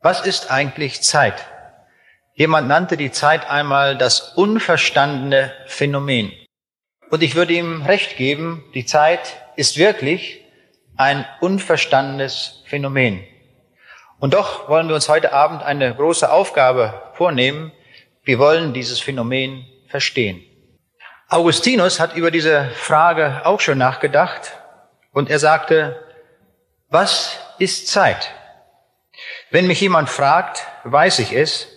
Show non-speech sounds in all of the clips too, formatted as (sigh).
Was ist eigentlich Zeit? Jemand nannte die Zeit einmal das unverstandene Phänomen. Und ich würde ihm recht geben, die Zeit ist wirklich ein unverstandenes Phänomen. Und doch wollen wir uns heute Abend eine große Aufgabe vornehmen. Wir wollen dieses Phänomen verstehen. Augustinus hat über diese Frage auch schon nachgedacht und er sagte, was ist Zeit? Wenn mich jemand fragt, weiß ich es.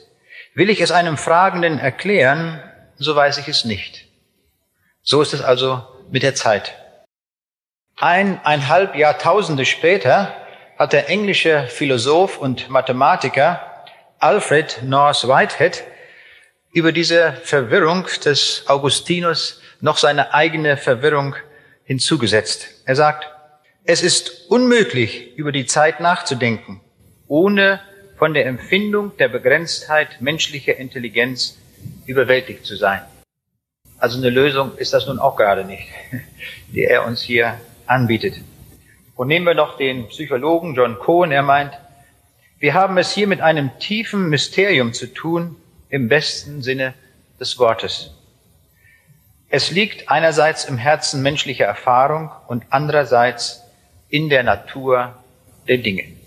Will ich es einem Fragenden erklären, so weiß ich es nicht. So ist es also mit der Zeit. Eineinhalb Jahrtausende später hat der englische Philosoph und Mathematiker Alfred North Whitehead über diese Verwirrung des Augustinus noch seine eigene Verwirrung hinzugesetzt. Er sagt, es ist unmöglich, über die Zeit nachzudenken, ohne von der Empfindung der Begrenztheit menschlicher Intelligenz überwältigt zu sein. Also eine Lösung ist das nun auch gerade nicht, (laughs) die er uns hier anbietet. Und nehmen wir noch den Psychologen John Cohen, er meint, wir haben es hier mit einem tiefen Mysterium zu tun, im besten Sinne des Wortes. Es liegt einerseits im Herzen menschlicher Erfahrung und andererseits in der Natur der Dinge.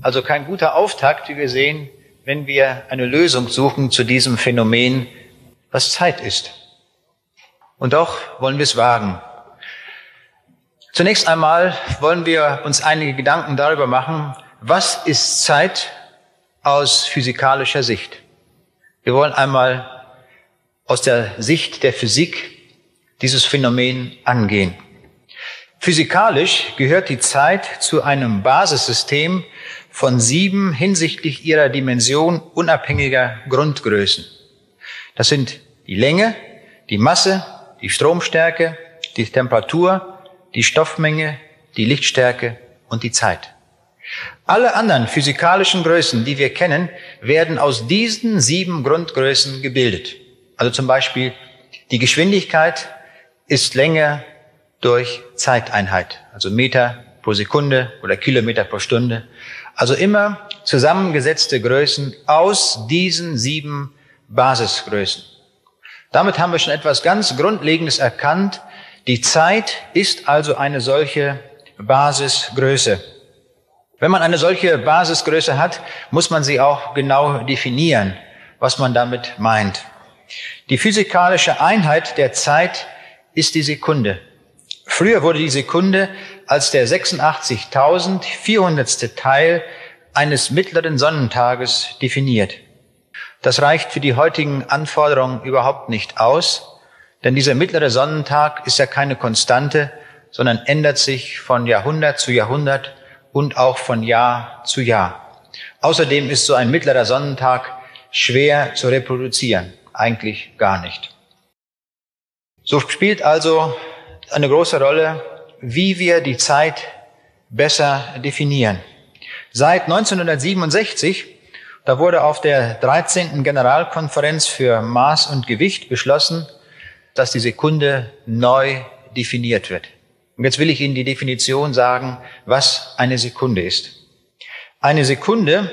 Also kein guter Auftakt, wie wir sehen, wenn wir eine Lösung suchen zu diesem Phänomen, was Zeit ist. Und doch wollen wir es wagen. Zunächst einmal wollen wir uns einige Gedanken darüber machen, was ist Zeit aus physikalischer Sicht. Wir wollen einmal aus der Sicht der Physik dieses Phänomen angehen. Physikalisch gehört die Zeit zu einem Basissystem von sieben hinsichtlich ihrer Dimension unabhängiger Grundgrößen. Das sind die Länge, die Masse, die Stromstärke, die Temperatur, die Stoffmenge, die Lichtstärke und die Zeit. Alle anderen physikalischen Größen, die wir kennen, werden aus diesen sieben Grundgrößen gebildet. Also zum Beispiel die Geschwindigkeit ist Länge durch Zeiteinheit, also Meter pro Sekunde oder Kilometer pro Stunde. Also immer zusammengesetzte Größen aus diesen sieben Basisgrößen. Damit haben wir schon etwas ganz Grundlegendes erkannt. Die Zeit ist also eine solche Basisgröße. Wenn man eine solche Basisgröße hat, muss man sie auch genau definieren, was man damit meint. Die physikalische Einheit der Zeit ist die Sekunde. Früher wurde die Sekunde als der 86.400. Teil eines mittleren Sonnentages definiert. Das reicht für die heutigen Anforderungen überhaupt nicht aus, denn dieser mittlere Sonnentag ist ja keine Konstante, sondern ändert sich von Jahrhundert zu Jahrhundert und auch von Jahr zu Jahr. Außerdem ist so ein mittlerer Sonnentag schwer zu reproduzieren, eigentlich gar nicht. So spielt also eine große Rolle, wie wir die Zeit besser definieren. Seit 1967, da wurde auf der 13. Generalkonferenz für Maß und Gewicht beschlossen, dass die Sekunde neu definiert wird. Und jetzt will ich Ihnen die Definition sagen, was eine Sekunde ist. Eine Sekunde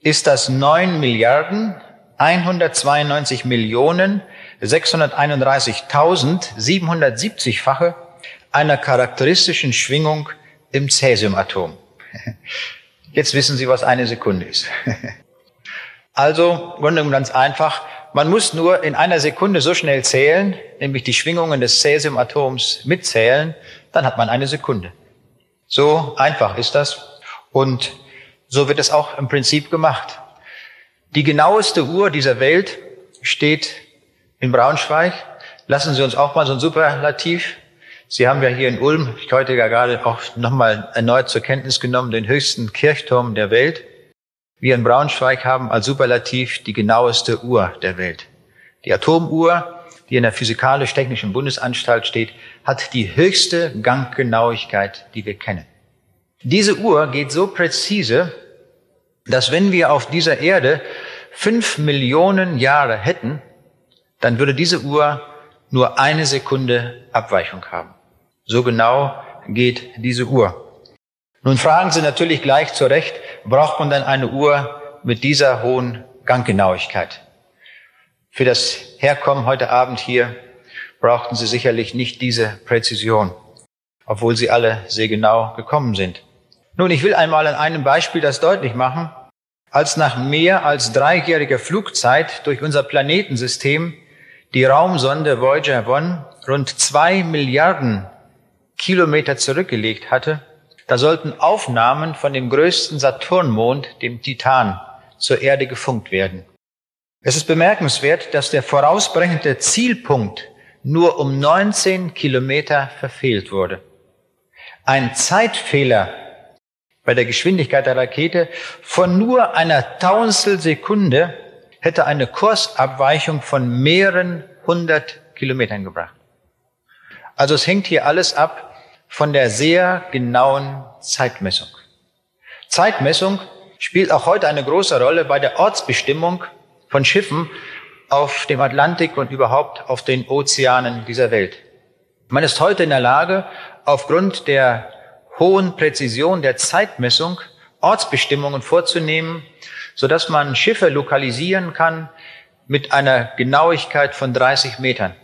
ist das 9 Milliarden 192 Millionen 631.770-fache einer charakteristischen Schwingung im Cäsiumatom. (laughs) Jetzt wissen Sie, was eine Sekunde ist. (laughs) Also, Gründung ganz einfach. Man muss nur in einer Sekunde so schnell zählen, nämlich die Schwingungen des Cäsiumatoms mitzählen, dann hat man eine Sekunde. So einfach ist das. Und so wird es auch im Prinzip gemacht. Die genaueste Uhr dieser Welt steht in Braunschweig. Lassen Sie uns auch mal so ein Superlativ. Sie haben ja hier in Ulm, ich heute ja gerade auch nochmal erneut zur Kenntnis genommen, den höchsten Kirchturm der Welt. Wir in Braunschweig haben als Superlativ die genaueste Uhr der Welt. Die Atomuhr die in der Physikalisch-Technischen Bundesanstalt steht, hat die höchste Ganggenauigkeit, die wir kennen. Diese Uhr geht so präzise, dass wenn wir auf dieser Erde fünf Millionen Jahre hätten, dann würde diese Uhr nur eine Sekunde Abweichung haben. So genau geht diese Uhr. Nun fragen Sie natürlich gleich zu Recht, braucht man dann eine Uhr mit dieser hohen Ganggenauigkeit. Für das Herkommen heute Abend hier brauchten Sie sicherlich nicht diese Präzision, obwohl Sie alle sehr genau gekommen sind. Nun, ich will einmal an einem Beispiel das deutlich machen. Als nach mehr als dreijähriger Flugzeit durch unser Planetensystem die Raumsonde Voyager 1 rund zwei Milliarden Kilometer zurückgelegt hatte, da sollten Aufnahmen von dem größten Saturnmond, dem Titan, zur Erde gefunkt werden. Es ist bemerkenswert, dass der vorausbrechende Zielpunkt nur um 19 Kilometer verfehlt wurde. Ein Zeitfehler bei der Geschwindigkeit der Rakete von nur einer Tausendstel Sekunde hätte eine Kursabweichung von mehreren hundert Kilometern gebracht. Also es hängt hier alles ab von der sehr genauen Zeitmessung. Zeitmessung spielt auch heute eine große Rolle bei der Ortsbestimmung von Schiffen auf dem Atlantik und überhaupt auf den Ozeanen dieser Welt. Man ist heute in der Lage, aufgrund der hohen Präzision der Zeitmessung Ortsbestimmungen vorzunehmen, so dass man Schiffe lokalisieren kann mit einer Genauigkeit von 30 Metern.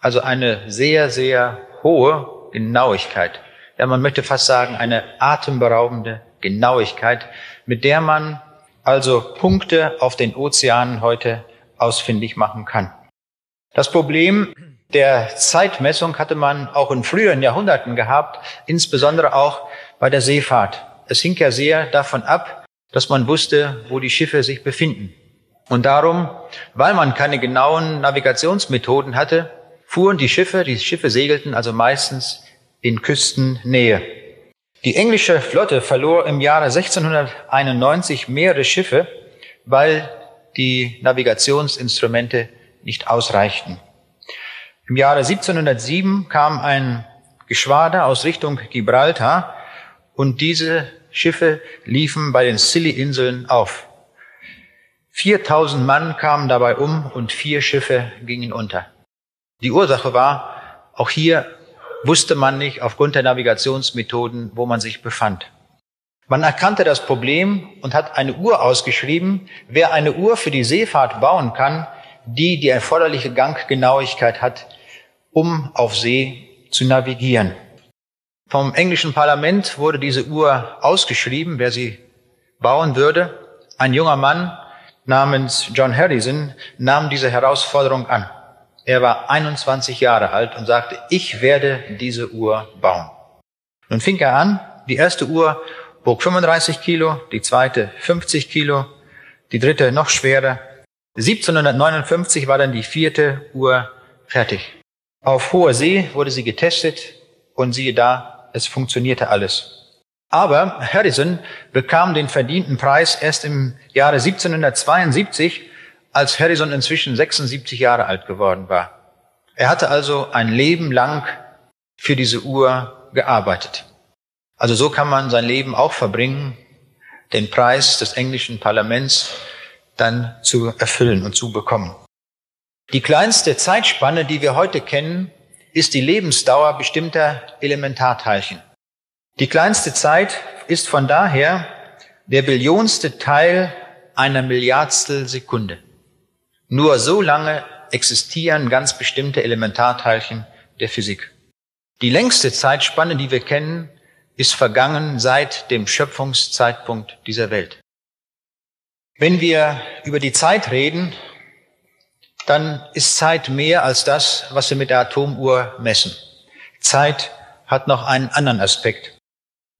Also eine sehr, sehr hohe Genauigkeit. Ja, man möchte fast sagen, eine atemberaubende Genauigkeit, mit der man also Punkte auf den Ozeanen heute ausfindig machen kann. Das Problem der Zeitmessung hatte man auch in früheren Jahrhunderten gehabt, insbesondere auch bei der Seefahrt. Es hing ja sehr davon ab, dass man wusste, wo die Schiffe sich befinden. Und darum, weil man keine genauen Navigationsmethoden hatte, fuhren die Schiffe, die Schiffe segelten also meistens in Küstennähe. Die englische Flotte verlor im Jahre 1691 mehrere Schiffe, weil die Navigationsinstrumente nicht ausreichten. Im Jahre 1707 kam ein Geschwader aus Richtung Gibraltar und diese Schiffe liefen bei den Scilly-Inseln auf. 4000 Mann kamen dabei um und vier Schiffe gingen unter. Die Ursache war, auch hier wusste man nicht aufgrund der Navigationsmethoden, wo man sich befand. Man erkannte das Problem und hat eine Uhr ausgeschrieben. Wer eine Uhr für die Seefahrt bauen kann, die die erforderliche Ganggenauigkeit hat, um auf See zu navigieren. Vom englischen Parlament wurde diese Uhr ausgeschrieben, wer sie bauen würde. Ein junger Mann namens John Harrison nahm diese Herausforderung an. Er war 21 Jahre alt und sagte, ich werde diese Uhr bauen. Nun fing er an, die erste Uhr wog 35 Kilo, die zweite 50 Kilo, die dritte noch schwerer. 1759 war dann die vierte Uhr fertig. Auf hoher See wurde sie getestet und siehe da, es funktionierte alles. Aber Harrison bekam den verdienten Preis erst im Jahre 1772 als Harrison inzwischen 76 Jahre alt geworden war. Er hatte also ein Leben lang für diese Uhr gearbeitet. Also so kann man sein Leben auch verbringen, den Preis des englischen Parlaments dann zu erfüllen und zu bekommen. Die kleinste Zeitspanne, die wir heute kennen, ist die Lebensdauer bestimmter Elementarteilchen. Die kleinste Zeit ist von daher der billionste Teil einer Milliardstel Sekunde. Nur so lange existieren ganz bestimmte Elementarteilchen der Physik. Die längste Zeitspanne, die wir kennen, ist vergangen seit dem Schöpfungszeitpunkt dieser Welt. Wenn wir über die Zeit reden, dann ist Zeit mehr als das, was wir mit der Atomuhr messen. Zeit hat noch einen anderen Aspekt.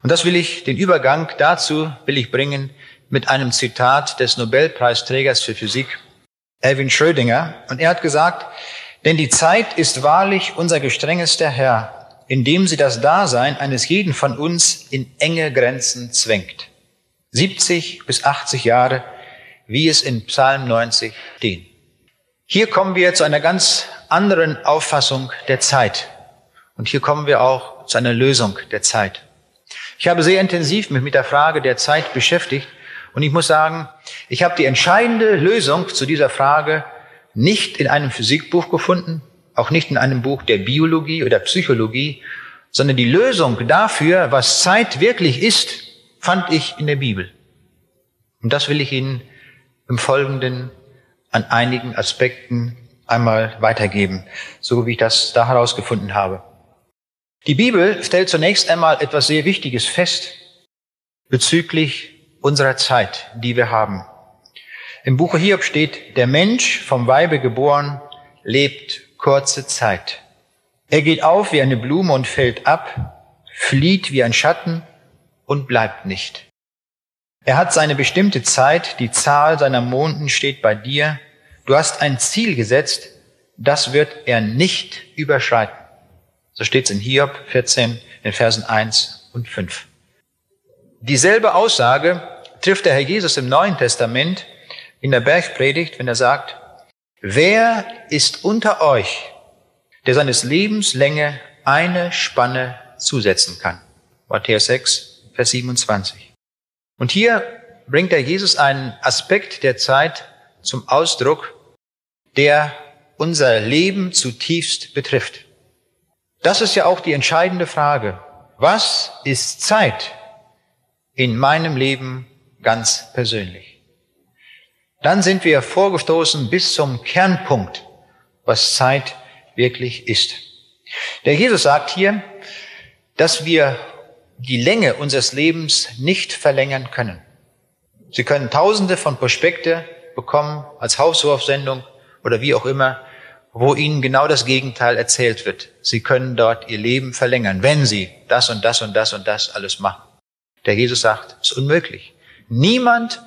Und das will ich, den Übergang dazu will ich bringen mit einem Zitat des Nobelpreisträgers für Physik, Erwin Schrödinger. Und er hat gesagt, denn die Zeit ist wahrlich unser gestrengester Herr, indem sie das Dasein eines jeden von uns in enge Grenzen zwängt. 70 bis 80 Jahre, wie es in Psalm 90 steht. Hier kommen wir zu einer ganz anderen Auffassung der Zeit. Und hier kommen wir auch zu einer Lösung der Zeit. Ich habe sehr intensiv mich mit der Frage der Zeit beschäftigt und ich muss sagen, ich habe die entscheidende Lösung zu dieser Frage nicht in einem Physikbuch gefunden, auch nicht in einem Buch der Biologie oder Psychologie, sondern die Lösung dafür, was Zeit wirklich ist, fand ich in der Bibel. Und das will ich Ihnen im Folgenden an einigen Aspekten einmal weitergeben, so wie ich das da herausgefunden habe. Die Bibel stellt zunächst einmal etwas sehr Wichtiges fest bezüglich unserer Zeit, die wir haben. Im Buche Hiob steht, der Mensch vom Weibe geboren lebt kurze Zeit. Er geht auf wie eine Blume und fällt ab, flieht wie ein Schatten und bleibt nicht. Er hat seine bestimmte Zeit, die Zahl seiner Monden steht bei dir. Du hast ein Ziel gesetzt, das wird er nicht überschreiten. So steht es in Hiob 14, in Versen 1 und 5. Dieselbe Aussage trifft der Herr Jesus im Neuen Testament in der Bergpredigt, wenn er sagt, wer ist unter euch, der seines Lebens Länge eine Spanne zusetzen kann? Matthäus 6, Vers 27. Und hier bringt der Jesus einen Aspekt der Zeit zum Ausdruck, der unser Leben zutiefst betrifft. Das ist ja auch die entscheidende Frage. Was ist Zeit in meinem Leben ganz persönlich? Dann sind wir vorgestoßen bis zum Kernpunkt, was Zeit wirklich ist. Der Jesus sagt hier, dass wir die Länge unseres Lebens nicht verlängern können. Sie können tausende von Prospekte bekommen als Hauswurfsendung oder wie auch immer, wo ihnen genau das Gegenteil erzählt wird. Sie können dort ihr Leben verlängern, wenn sie das und das und das und das alles machen. Der Jesus sagt, es ist unmöglich. Niemand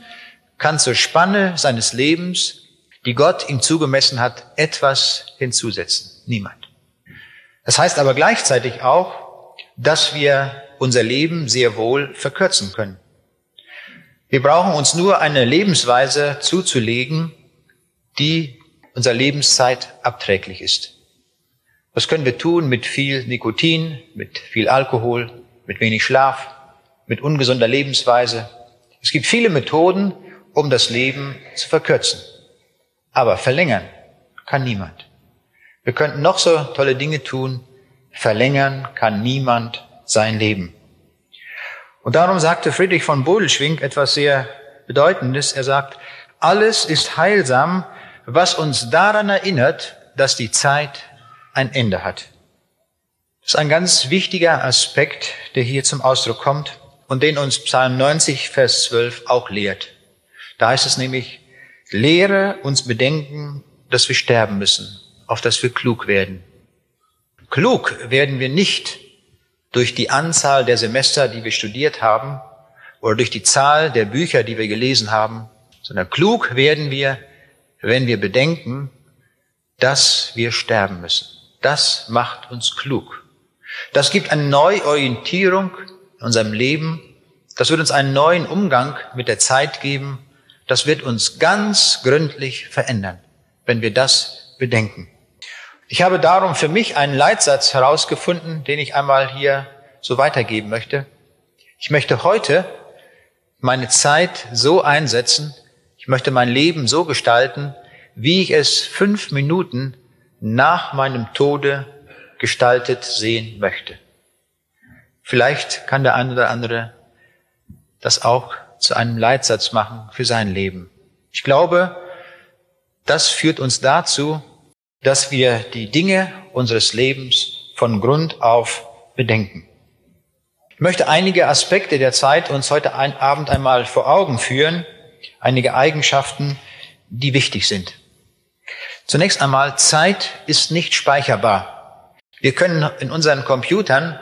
kann zur Spanne seines Lebens, die Gott ihm zugemessen hat, etwas hinzusetzen. Niemand. Das heißt aber gleichzeitig auch, dass wir unser Leben sehr wohl verkürzen können. Wir brauchen uns nur eine Lebensweise zuzulegen, die unserer Lebenszeit abträglich ist. Was können wir tun mit viel Nikotin, mit viel Alkohol, mit wenig Schlaf, mit ungesunder Lebensweise? Es gibt viele Methoden, um das Leben zu verkürzen. Aber verlängern kann niemand. Wir könnten noch so tolle Dinge tun, verlängern kann niemand sein Leben. Und darum sagte Friedrich von Bodelschwing etwas sehr Bedeutendes. Er sagt, alles ist heilsam, was uns daran erinnert, dass die Zeit ein Ende hat. Das ist ein ganz wichtiger Aspekt, der hier zum Ausdruck kommt und den uns Psalm 90, Vers 12 auch lehrt. Da heißt es nämlich, lehre uns bedenken, dass wir sterben müssen, auf dass wir klug werden. Klug werden wir nicht durch die Anzahl der Semester, die wir studiert haben, oder durch die Zahl der Bücher, die wir gelesen haben, sondern klug werden wir, wenn wir bedenken, dass wir sterben müssen. Das macht uns klug. Das gibt eine Neuorientierung in unserem Leben. Das wird uns einen neuen Umgang mit der Zeit geben. Das wird uns ganz gründlich verändern, wenn wir das bedenken. Ich habe darum für mich einen Leitsatz herausgefunden, den ich einmal hier so weitergeben möchte. Ich möchte heute meine Zeit so einsetzen, ich möchte mein Leben so gestalten, wie ich es fünf Minuten nach meinem Tode gestaltet sehen möchte. Vielleicht kann der eine oder andere das auch zu einem Leitsatz machen für sein Leben. Ich glaube, das führt uns dazu, dass wir die Dinge unseres Lebens von Grund auf bedenken. Ich möchte einige Aspekte der Zeit uns heute Abend einmal vor Augen führen, einige Eigenschaften, die wichtig sind. Zunächst einmal, Zeit ist nicht speicherbar. Wir können in unseren Computern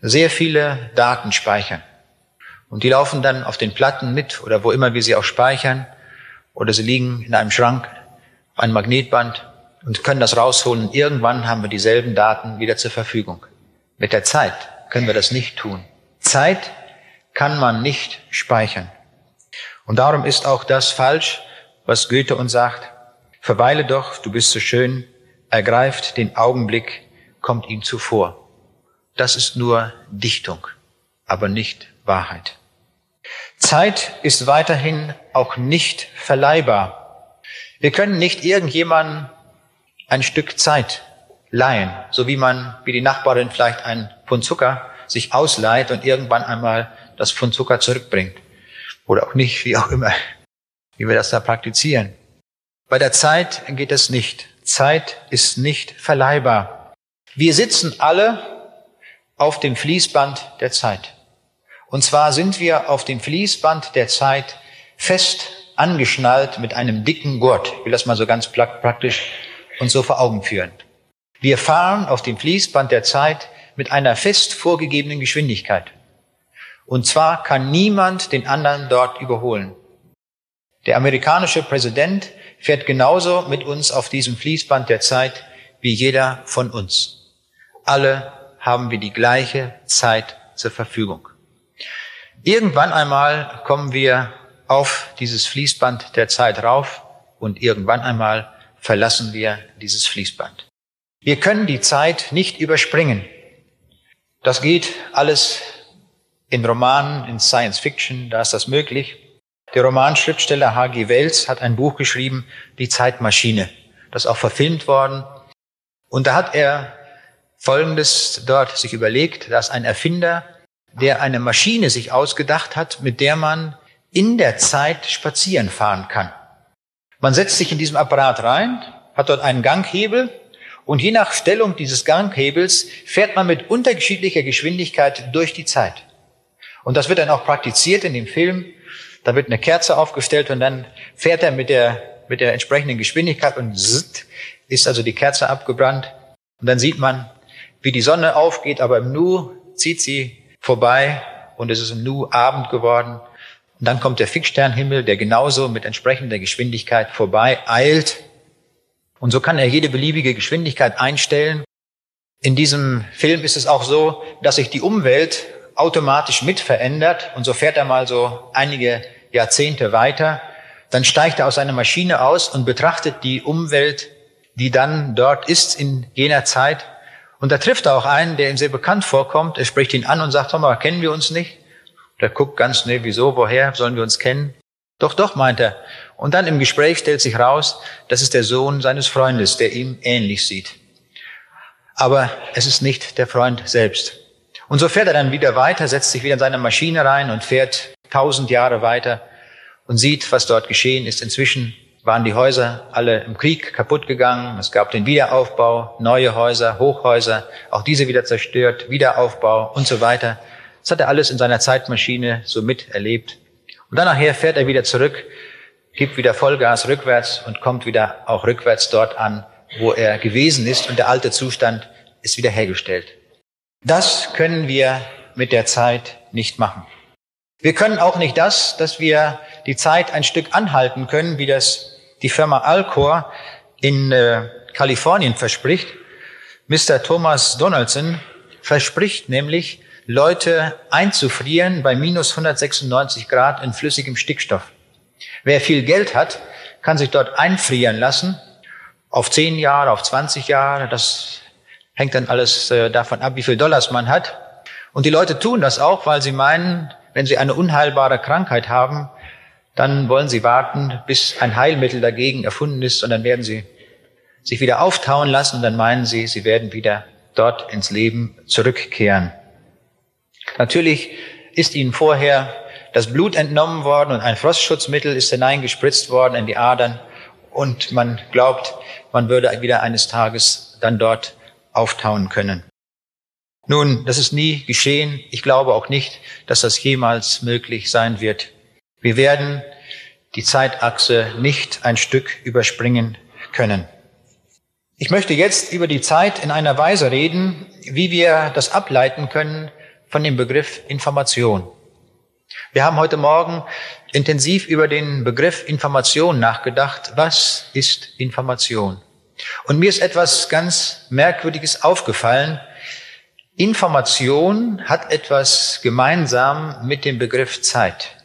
sehr viele Daten speichern. Und die laufen dann auf den Platten mit oder wo immer wir sie auch speichern. Oder sie liegen in einem Schrank, auf einem Magnetband und können das rausholen. Irgendwann haben wir dieselben Daten wieder zur Verfügung. Mit der Zeit können wir das nicht tun. Zeit kann man nicht speichern. Und darum ist auch das falsch, was Goethe uns sagt. Verweile doch, du bist so schön, ergreift den Augenblick, kommt ihm zuvor. Das ist nur Dichtung, aber nicht Wahrheit. Zeit ist weiterhin auch nicht verleihbar. Wir können nicht irgendjemandem ein Stück Zeit leihen, so wie man, wie die Nachbarin vielleicht ein Pfund Zucker sich ausleiht und irgendwann einmal das Pfund Zucker zurückbringt. Oder auch nicht, wie auch immer, wie wir das da praktizieren. Bei der Zeit geht es nicht. Zeit ist nicht verleihbar. Wir sitzen alle auf dem Fließband der Zeit. Und zwar sind wir auf dem Fließband der Zeit fest angeschnallt mit einem dicken Gurt. Ich will das mal so ganz praktisch und so vor Augen führen. Wir fahren auf dem Fließband der Zeit mit einer fest vorgegebenen Geschwindigkeit. Und zwar kann niemand den anderen dort überholen. Der amerikanische Präsident fährt genauso mit uns auf diesem Fließband der Zeit wie jeder von uns. Alle haben wir die gleiche Zeit zur Verfügung. Irgendwann einmal kommen wir auf dieses Fließband der Zeit rauf und irgendwann einmal verlassen wir dieses Fließband. Wir können die Zeit nicht überspringen. Das geht alles in Romanen, in Science Fiction, da ist das möglich. Der Romanschriftsteller H.G. Wells hat ein Buch geschrieben, Die Zeitmaschine. Das ist auch verfilmt worden. Und da hat er Folgendes dort sich überlegt, dass ein Erfinder, der eine Maschine sich ausgedacht hat, mit der man in der Zeit spazieren fahren kann. Man setzt sich in diesem Apparat rein, hat dort einen Ganghebel und je nach Stellung dieses Ganghebels fährt man mit unterschiedlicher Geschwindigkeit durch die Zeit. Und das wird dann auch praktiziert in dem Film. Da wird eine Kerze aufgestellt und dann fährt er mit der, mit der entsprechenden Geschwindigkeit und zzzt, ist also die Kerze abgebrannt. Und dann sieht man, wie die Sonne aufgeht, aber im Nu zieht sie vorbei und es ist im Nu Abend geworden. Und dann kommt der Fixsternhimmel, der genauso mit entsprechender Geschwindigkeit vorbei eilt. Und so kann er jede beliebige Geschwindigkeit einstellen. In diesem Film ist es auch so, dass sich die Umwelt automatisch mit verändert. Und so fährt er mal so einige Jahrzehnte weiter. Dann steigt er aus seiner Maschine aus und betrachtet die Umwelt, die dann dort ist in jener Zeit. Und da trifft er auch einen, der ihm sehr bekannt vorkommt. Er spricht ihn an und sagt, Thomas, kennen wir uns nicht? Der guckt ganz, nee, wieso, woher sollen wir uns kennen? Doch, doch, meint er. Und dann im Gespräch stellt sich raus, das ist der Sohn seines Freundes, der ihm ähnlich sieht. Aber es ist nicht der Freund selbst. Und so fährt er dann wieder weiter, setzt sich wieder in seine Maschine rein und fährt tausend Jahre weiter und sieht, was dort geschehen ist. Inzwischen waren die Häuser alle im Krieg kaputt gegangen. Es gab den Wiederaufbau, neue Häuser, Hochhäuser, auch diese wieder zerstört, Wiederaufbau und so weiter. Das hat er alles in seiner Zeitmaschine so miterlebt. Und dann nachher fährt er wieder zurück, gibt wieder Vollgas rückwärts und kommt wieder auch rückwärts dort an, wo er gewesen ist und der alte Zustand ist wieder hergestellt. Das können wir mit der Zeit nicht machen. Wir können auch nicht das, dass wir die Zeit ein Stück anhalten können, wie das die Firma Alcor in äh, Kalifornien verspricht. Mr. Thomas Donaldson verspricht nämlich, Leute einzufrieren bei minus 196 Grad in flüssigem Stickstoff. Wer viel Geld hat, kann sich dort einfrieren lassen, auf 10 Jahre, auf 20 Jahre. Das hängt dann alles äh, davon ab, wie viel Dollars man hat. Und die Leute tun das auch, weil sie meinen, wenn sie eine unheilbare Krankheit haben, dann wollen sie warten, bis ein Heilmittel dagegen erfunden ist und dann werden sie sich wieder auftauen lassen und dann meinen sie, sie werden wieder dort ins Leben zurückkehren. Natürlich ist ihnen vorher das Blut entnommen worden und ein Frostschutzmittel ist hineingespritzt worden in die Adern und man glaubt, man würde wieder eines Tages dann dort auftauen können. Nun, das ist nie geschehen. Ich glaube auch nicht, dass das jemals möglich sein wird. Wir werden die Zeitachse nicht ein Stück überspringen können. Ich möchte jetzt über die Zeit in einer Weise reden, wie wir das ableiten können von dem Begriff Information. Wir haben heute Morgen intensiv über den Begriff Information nachgedacht. Was ist Information? Und mir ist etwas ganz Merkwürdiges aufgefallen. Information hat etwas gemeinsam mit dem Begriff Zeit.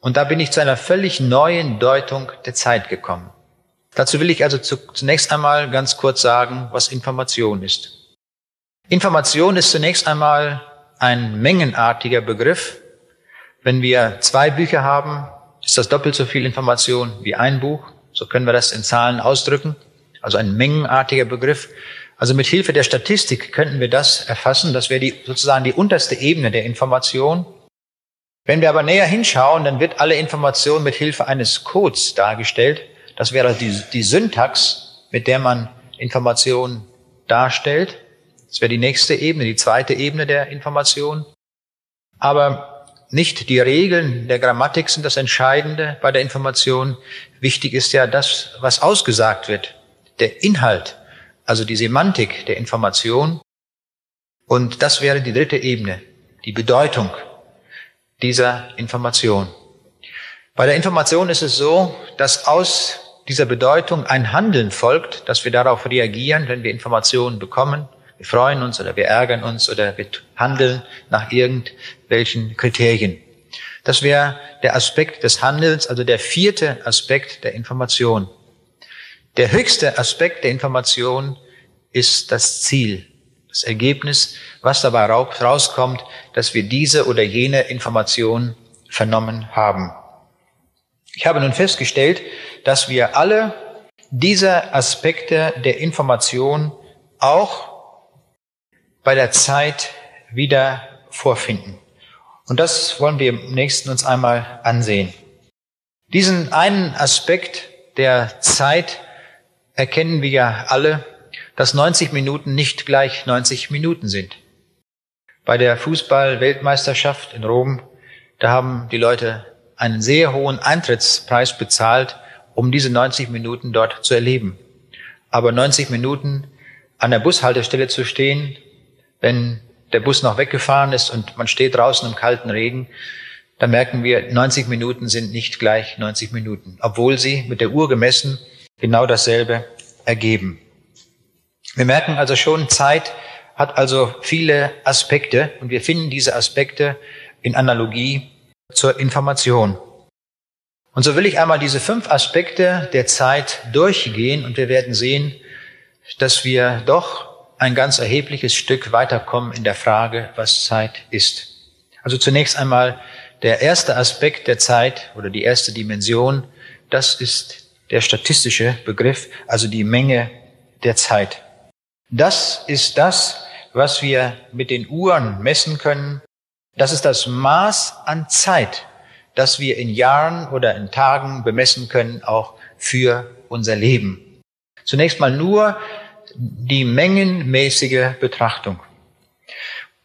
Und da bin ich zu einer völlig neuen Deutung der Zeit gekommen. Dazu will ich also zunächst einmal ganz kurz sagen, was Information ist. Information ist zunächst einmal ein mengenartiger Begriff. Wenn wir zwei Bücher haben, ist das doppelt so viel Information wie ein Buch. So können wir das in Zahlen ausdrücken. Also ein mengenartiger Begriff. Also mit Hilfe der Statistik könnten wir das erfassen. Das wäre die, sozusagen die unterste Ebene der Information. Wenn wir aber näher hinschauen, dann wird alle Information mit Hilfe eines Codes dargestellt. Das wäre die, die Syntax, mit der man Informationen darstellt. Das wäre die nächste Ebene, die zweite Ebene der Information. Aber nicht die Regeln der Grammatik sind das Entscheidende bei der Information. Wichtig ist ja das, was ausgesagt wird, der Inhalt, also die Semantik der Information. Und das wäre die dritte Ebene, die Bedeutung dieser Information. Bei der Information ist es so, dass aus dieser Bedeutung ein Handeln folgt, dass wir darauf reagieren, wenn wir Informationen bekommen. Wir freuen uns oder wir ärgern uns oder wir handeln nach irgendwelchen Kriterien. Das wäre der Aspekt des Handelns, also der vierte Aspekt der Information. Der höchste Aspekt der Information ist das Ziel, das Ergebnis, was dabei rauskommt, dass wir diese oder jene Information vernommen haben. Ich habe nun festgestellt, dass wir alle diese Aspekte der Information auch bei der Zeit wieder vorfinden. Und das wollen wir im nächsten uns einmal ansehen. Diesen einen Aspekt der Zeit erkennen wir ja alle, dass 90 Minuten nicht gleich 90 Minuten sind. Bei der Fußball-Weltmeisterschaft in Rom, da haben die Leute einen sehr hohen Eintrittspreis bezahlt, um diese 90 Minuten dort zu erleben. Aber 90 Minuten an der Bushaltestelle zu stehen, wenn der Bus noch weggefahren ist und man steht draußen im kalten Regen, dann merken wir, 90 Minuten sind nicht gleich 90 Minuten, obwohl sie mit der Uhr gemessen genau dasselbe ergeben. Wir merken also schon, Zeit hat also viele Aspekte und wir finden diese Aspekte in Analogie zur Information. Und so will ich einmal diese fünf Aspekte der Zeit durchgehen und wir werden sehen, dass wir doch ein ganz erhebliches Stück weiterkommen in der Frage, was Zeit ist. Also zunächst einmal der erste Aspekt der Zeit oder die erste Dimension, das ist der statistische Begriff, also die Menge der Zeit. Das ist das, was wir mit den Uhren messen können. Das ist das Maß an Zeit, das wir in Jahren oder in Tagen bemessen können, auch für unser Leben. Zunächst mal nur die mengenmäßige Betrachtung.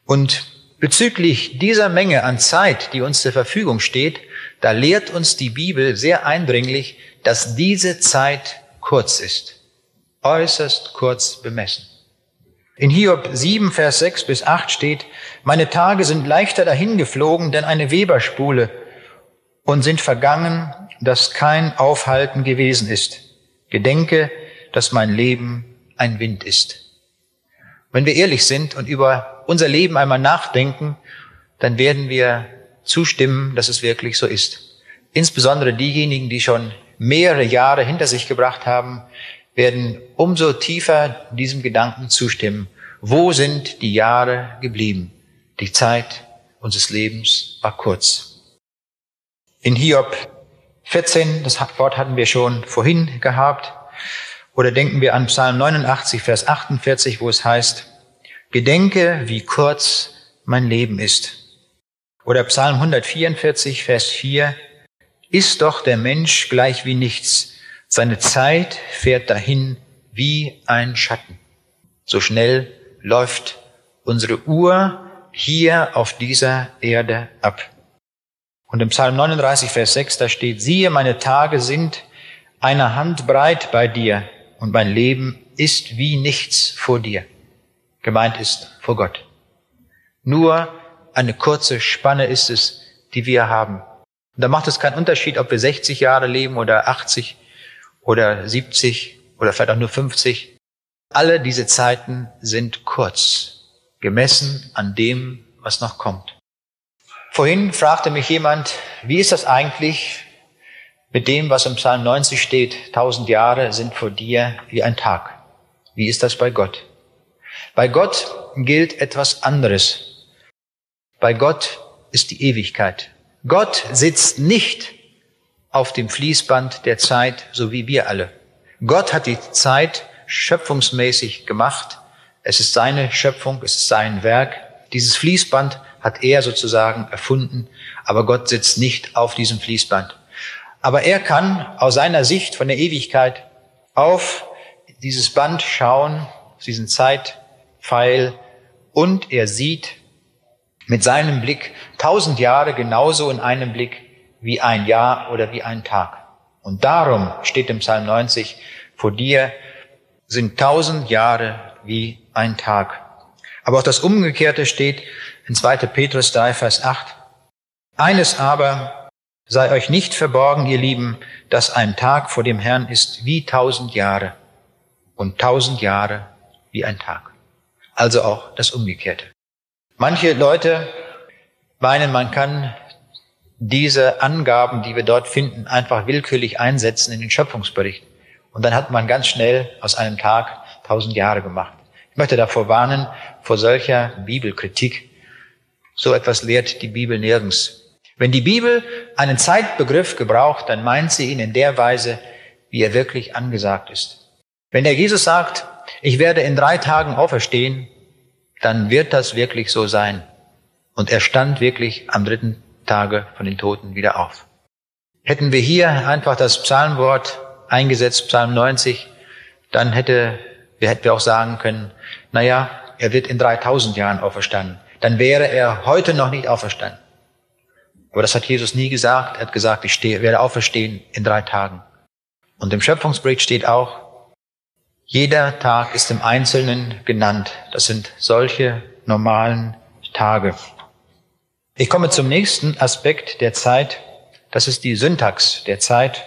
Und bezüglich dieser Menge an Zeit, die uns zur Verfügung steht, da lehrt uns die Bibel sehr eindringlich, dass diese Zeit kurz ist, äußerst kurz bemessen. In Hiob 7, Vers 6 bis 8 steht, meine Tage sind leichter dahingeflogen, denn eine Weberspule und sind vergangen, dass kein Aufhalten gewesen ist. Gedenke, dass mein Leben ein Wind ist. Wenn wir ehrlich sind und über unser Leben einmal nachdenken, dann werden wir zustimmen, dass es wirklich so ist. Insbesondere diejenigen, die schon mehrere Jahre hinter sich gebracht haben, werden umso tiefer diesem Gedanken zustimmen. Wo sind die Jahre geblieben? Die Zeit unseres Lebens war kurz. In Hiob 14, das Wort hatten wir schon vorhin gehabt, oder denken wir an Psalm 89, Vers 48, wo es heißt, Gedenke, wie kurz mein Leben ist. Oder Psalm 144, Vers 4, Ist doch der Mensch gleich wie nichts, seine Zeit fährt dahin wie ein Schatten. So schnell läuft unsere Uhr hier auf dieser Erde ab. Und im Psalm 39, Vers 6, da steht, siehe, meine Tage sind eine Hand breit bei dir und mein Leben ist wie nichts vor dir. Gemeint ist vor Gott. Nur eine kurze Spanne ist es, die wir haben. Und da macht es keinen Unterschied, ob wir 60 Jahre leben oder 80 oder 70 oder vielleicht auch nur 50. Alle diese Zeiten sind kurz, gemessen an dem, was noch kommt. Vorhin fragte mich jemand, wie ist das eigentlich mit dem, was im Psalm 90 steht, tausend Jahre sind vor dir wie ein Tag. Wie ist das bei Gott? Bei Gott gilt etwas anderes. Bei Gott ist die Ewigkeit. Gott sitzt nicht auf dem Fließband der Zeit, so wie wir alle. Gott hat die Zeit schöpfungsmäßig gemacht. Es ist seine Schöpfung, es ist sein Werk. Dieses Fließband hat er sozusagen erfunden, aber Gott sitzt nicht auf diesem Fließband. Aber er kann aus seiner Sicht von der Ewigkeit auf dieses Band schauen, diesen Zeitpfeil, und er sieht mit seinem Blick tausend Jahre genauso in einem Blick wie ein Jahr oder wie ein Tag. Und darum steht im Psalm 90, vor dir sind tausend Jahre wie ein Tag. Aber auch das Umgekehrte steht in 2. Petrus 3, Vers 8. Eines aber sei euch nicht verborgen, ihr Lieben, dass ein Tag vor dem Herrn ist wie tausend Jahre und tausend Jahre wie ein Tag. Also auch das Umgekehrte. Manche Leute meinen, man kann diese Angaben, die wir dort finden, einfach willkürlich einsetzen in den Schöpfungsbericht. Und dann hat man ganz schnell aus einem Tag tausend Jahre gemacht. Ich möchte davor warnen, vor solcher Bibelkritik. So etwas lehrt die Bibel nirgends. Wenn die Bibel einen Zeitbegriff gebraucht, dann meint sie ihn in der Weise, wie er wirklich angesagt ist. Wenn der Jesus sagt, ich werde in drei Tagen auferstehen, dann wird das wirklich so sein. Und er stand wirklich am dritten Tage von den Toten wieder auf. Hätten wir hier einfach das Psalmwort eingesetzt, Psalm 90, dann hätte, wir hätten wir auch sagen können, na ja, er wird in 3000 Jahren auferstanden. Dann wäre er heute noch nicht auferstanden. Aber das hat Jesus nie gesagt. Er hat gesagt, ich stehe, werde auferstehen in drei Tagen. Und im Schöpfungsbericht steht auch, jeder Tag ist im Einzelnen genannt. Das sind solche normalen Tage. Ich komme zum nächsten Aspekt der Zeit. Das ist die Syntax der Zeit.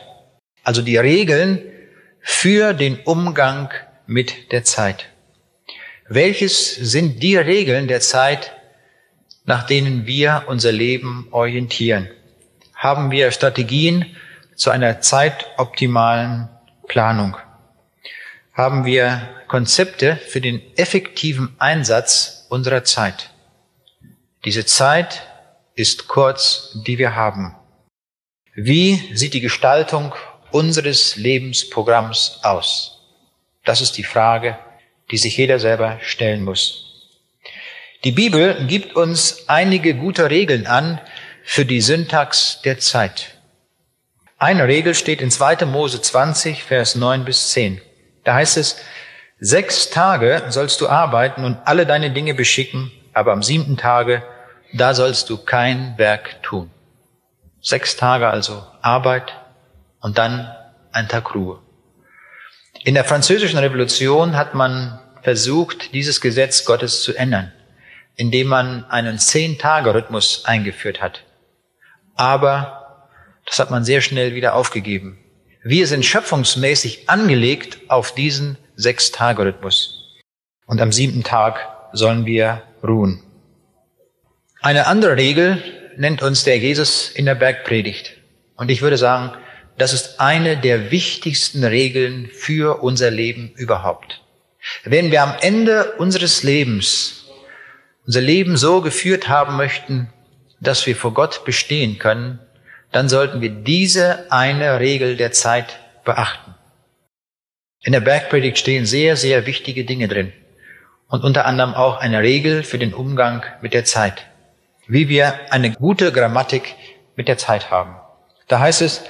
Also die Regeln für den Umgang mit der Zeit. Welches sind die Regeln der Zeit, nach denen wir unser Leben orientieren? Haben wir Strategien zu einer zeitoptimalen Planung? haben wir Konzepte für den effektiven Einsatz unserer Zeit. Diese Zeit ist kurz, die wir haben. Wie sieht die Gestaltung unseres Lebensprogramms aus? Das ist die Frage, die sich jeder selber stellen muss. Die Bibel gibt uns einige gute Regeln an für die Syntax der Zeit. Eine Regel steht in 2. Mose 20, Vers 9 bis 10. Da heißt es, sechs Tage sollst du arbeiten und alle deine Dinge beschicken, aber am siebten Tage, da sollst du kein Werk tun. Sechs Tage also Arbeit und dann ein Tag Ruhe. In der französischen Revolution hat man versucht, dieses Gesetz Gottes zu ändern, indem man einen Zehn-Tage-Rhythmus eingeführt hat. Aber das hat man sehr schnell wieder aufgegeben. Wir sind schöpfungsmäßig angelegt auf diesen Sechs-Tage-Rhythmus. Und am siebten Tag sollen wir ruhen. Eine andere Regel nennt uns der Jesus in der Bergpredigt. Und ich würde sagen, das ist eine der wichtigsten Regeln für unser Leben überhaupt. Wenn wir am Ende unseres Lebens unser Leben so geführt haben möchten, dass wir vor Gott bestehen können, dann sollten wir diese eine Regel der Zeit beachten. In der Bergpredigt stehen sehr, sehr wichtige Dinge drin und unter anderem auch eine Regel für den Umgang mit der Zeit, wie wir eine gute Grammatik mit der Zeit haben. Da heißt es,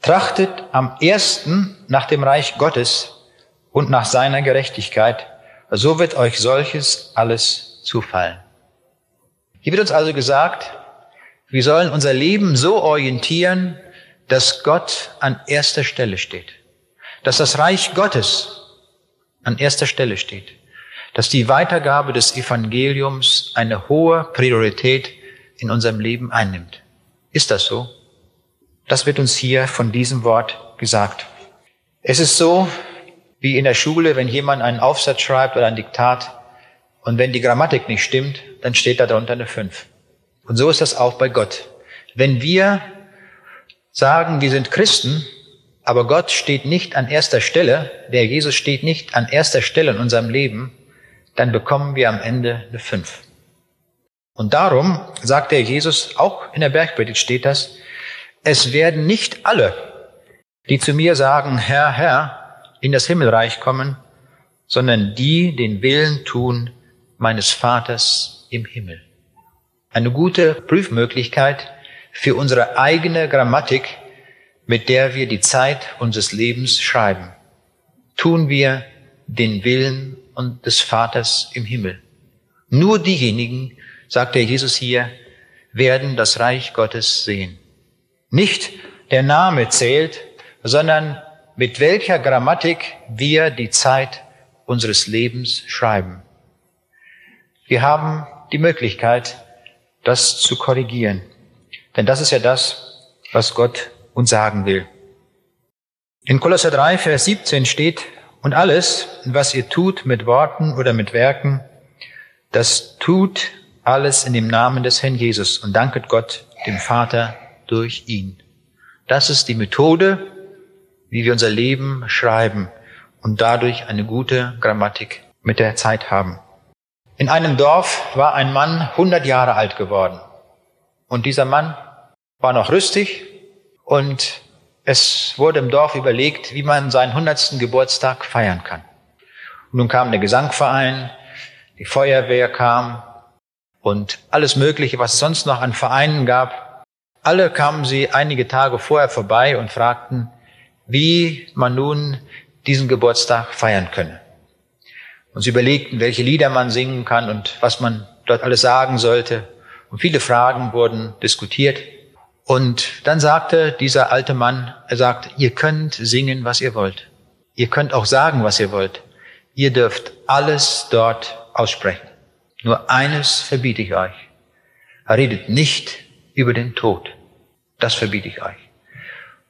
trachtet am ersten nach dem Reich Gottes und nach seiner Gerechtigkeit, so wird euch solches alles zufallen. Hier wird uns also gesagt, wir sollen unser Leben so orientieren, dass Gott an erster Stelle steht. Dass das Reich Gottes an erster Stelle steht. Dass die Weitergabe des Evangeliums eine hohe Priorität in unserem Leben einnimmt. Ist das so? Das wird uns hier von diesem Wort gesagt. Es ist so, wie in der Schule, wenn jemand einen Aufsatz schreibt oder ein Diktat und wenn die Grammatik nicht stimmt, dann steht da drunter eine 5. Und so ist das auch bei Gott. Wenn wir sagen, wir sind Christen, aber Gott steht nicht an erster Stelle, der Jesus steht nicht an erster Stelle in unserem Leben, dann bekommen wir am Ende eine Fünf. Und darum sagt der Jesus, auch in der Bergpredigt steht das, es werden nicht alle, die zu mir sagen, Herr, Herr, in das Himmelreich kommen, sondern die den Willen tun meines Vaters im Himmel. eine gute Prüfmöglichkeit für unsere eigene Grammatik, mit der wir die Zeit unseres Lebens schreiben. Tun wir den Willen und des Vaters im Himmel. Nur diejenigen, sagt der Jesus hier, werden das Reich Gottes sehen. Nicht der Name zählt, sondern mit welcher Grammatik wir die Zeit unseres Lebens schreiben. Wir haben die Möglichkeit, das zu korrigieren. Denn das ist ja das, was Gott uns sagen will. In Kolosser 3, Vers 17 steht, und alles, was ihr tut mit Worten oder mit Werken, das tut alles in dem Namen des Herrn Jesus und danket Gott, dem Vater, durch ihn. Das ist die Methode, wie wir unser Leben schreiben und dadurch eine gute Grammatik mit der Zeit haben. In einem Dorf war ein Mann 100 Jahre alt geworden. Und dieser Mann war noch rüstig und es wurde im Dorf überlegt, wie man seinen 100. Geburtstag feiern kann. Und nun kam der Gesangverein, die Feuerwehr kam und alles Mögliche, was es sonst noch an Vereinen gab. Alle kamen sie einige Tage vorher vorbei und fragten, wie man nun diesen Geburtstag feiern könne. Und sie überlegten, welche Lieder man singen kann und was man dort alles sagen sollte. Und viele Fragen wurden diskutiert. Und dann sagte dieser alte Mann, er sagt, ihr könnt singen, was ihr wollt. Ihr könnt auch sagen, was ihr wollt. Ihr dürft alles dort aussprechen. Nur eines verbiete ich euch. Redet nicht über den Tod. Das verbiete ich euch.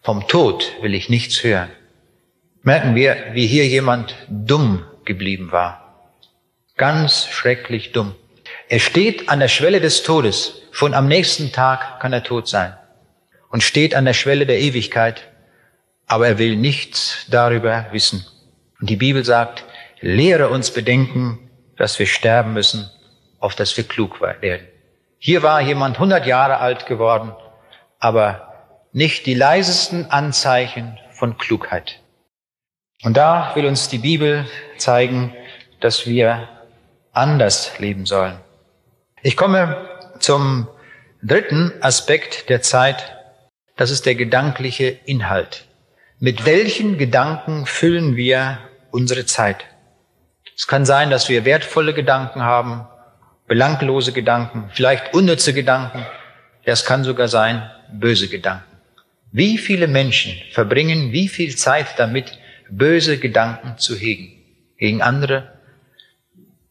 Vom Tod will ich nichts hören. Merken wir, wie hier jemand dumm geblieben war. Ganz schrecklich dumm. Er steht an der Schwelle des Todes. Schon am nächsten Tag kann er tot sein. Und steht an der Schwelle der Ewigkeit. Aber er will nichts darüber wissen. Und die Bibel sagt, lehre uns bedenken, dass wir sterben müssen, auf dass wir klug werden. Hier war jemand 100 Jahre alt geworden, aber nicht die leisesten Anzeichen von Klugheit. Und da will uns die Bibel zeigen, dass wir anders leben sollen. Ich komme zum dritten Aspekt der Zeit. Das ist der gedankliche Inhalt. Mit welchen Gedanken füllen wir unsere Zeit? Es kann sein, dass wir wertvolle Gedanken haben, belanglose Gedanken, vielleicht unnütze Gedanken. Es kann sogar sein, böse Gedanken. Wie viele Menschen verbringen wie viel Zeit damit, böse Gedanken zu hegen gegen andere,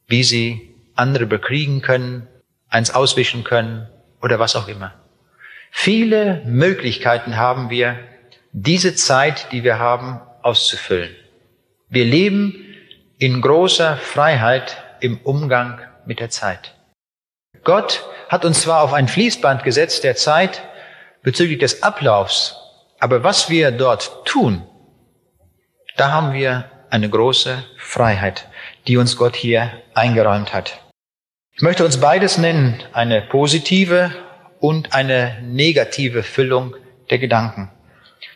wie sie andere bekriegen können, eins auswischen können oder was auch immer. Viele Möglichkeiten haben wir, diese Zeit, die wir haben, auszufüllen. Wir leben in großer Freiheit im Umgang mit der Zeit. Gott hat uns zwar auf ein Fließband gesetzt der Zeit bezüglich des Ablaufs, aber was wir dort tun, da haben wir eine große Freiheit, die uns Gott hier eingeräumt hat. Ich möchte uns beides nennen, eine positive und eine negative Füllung der Gedanken.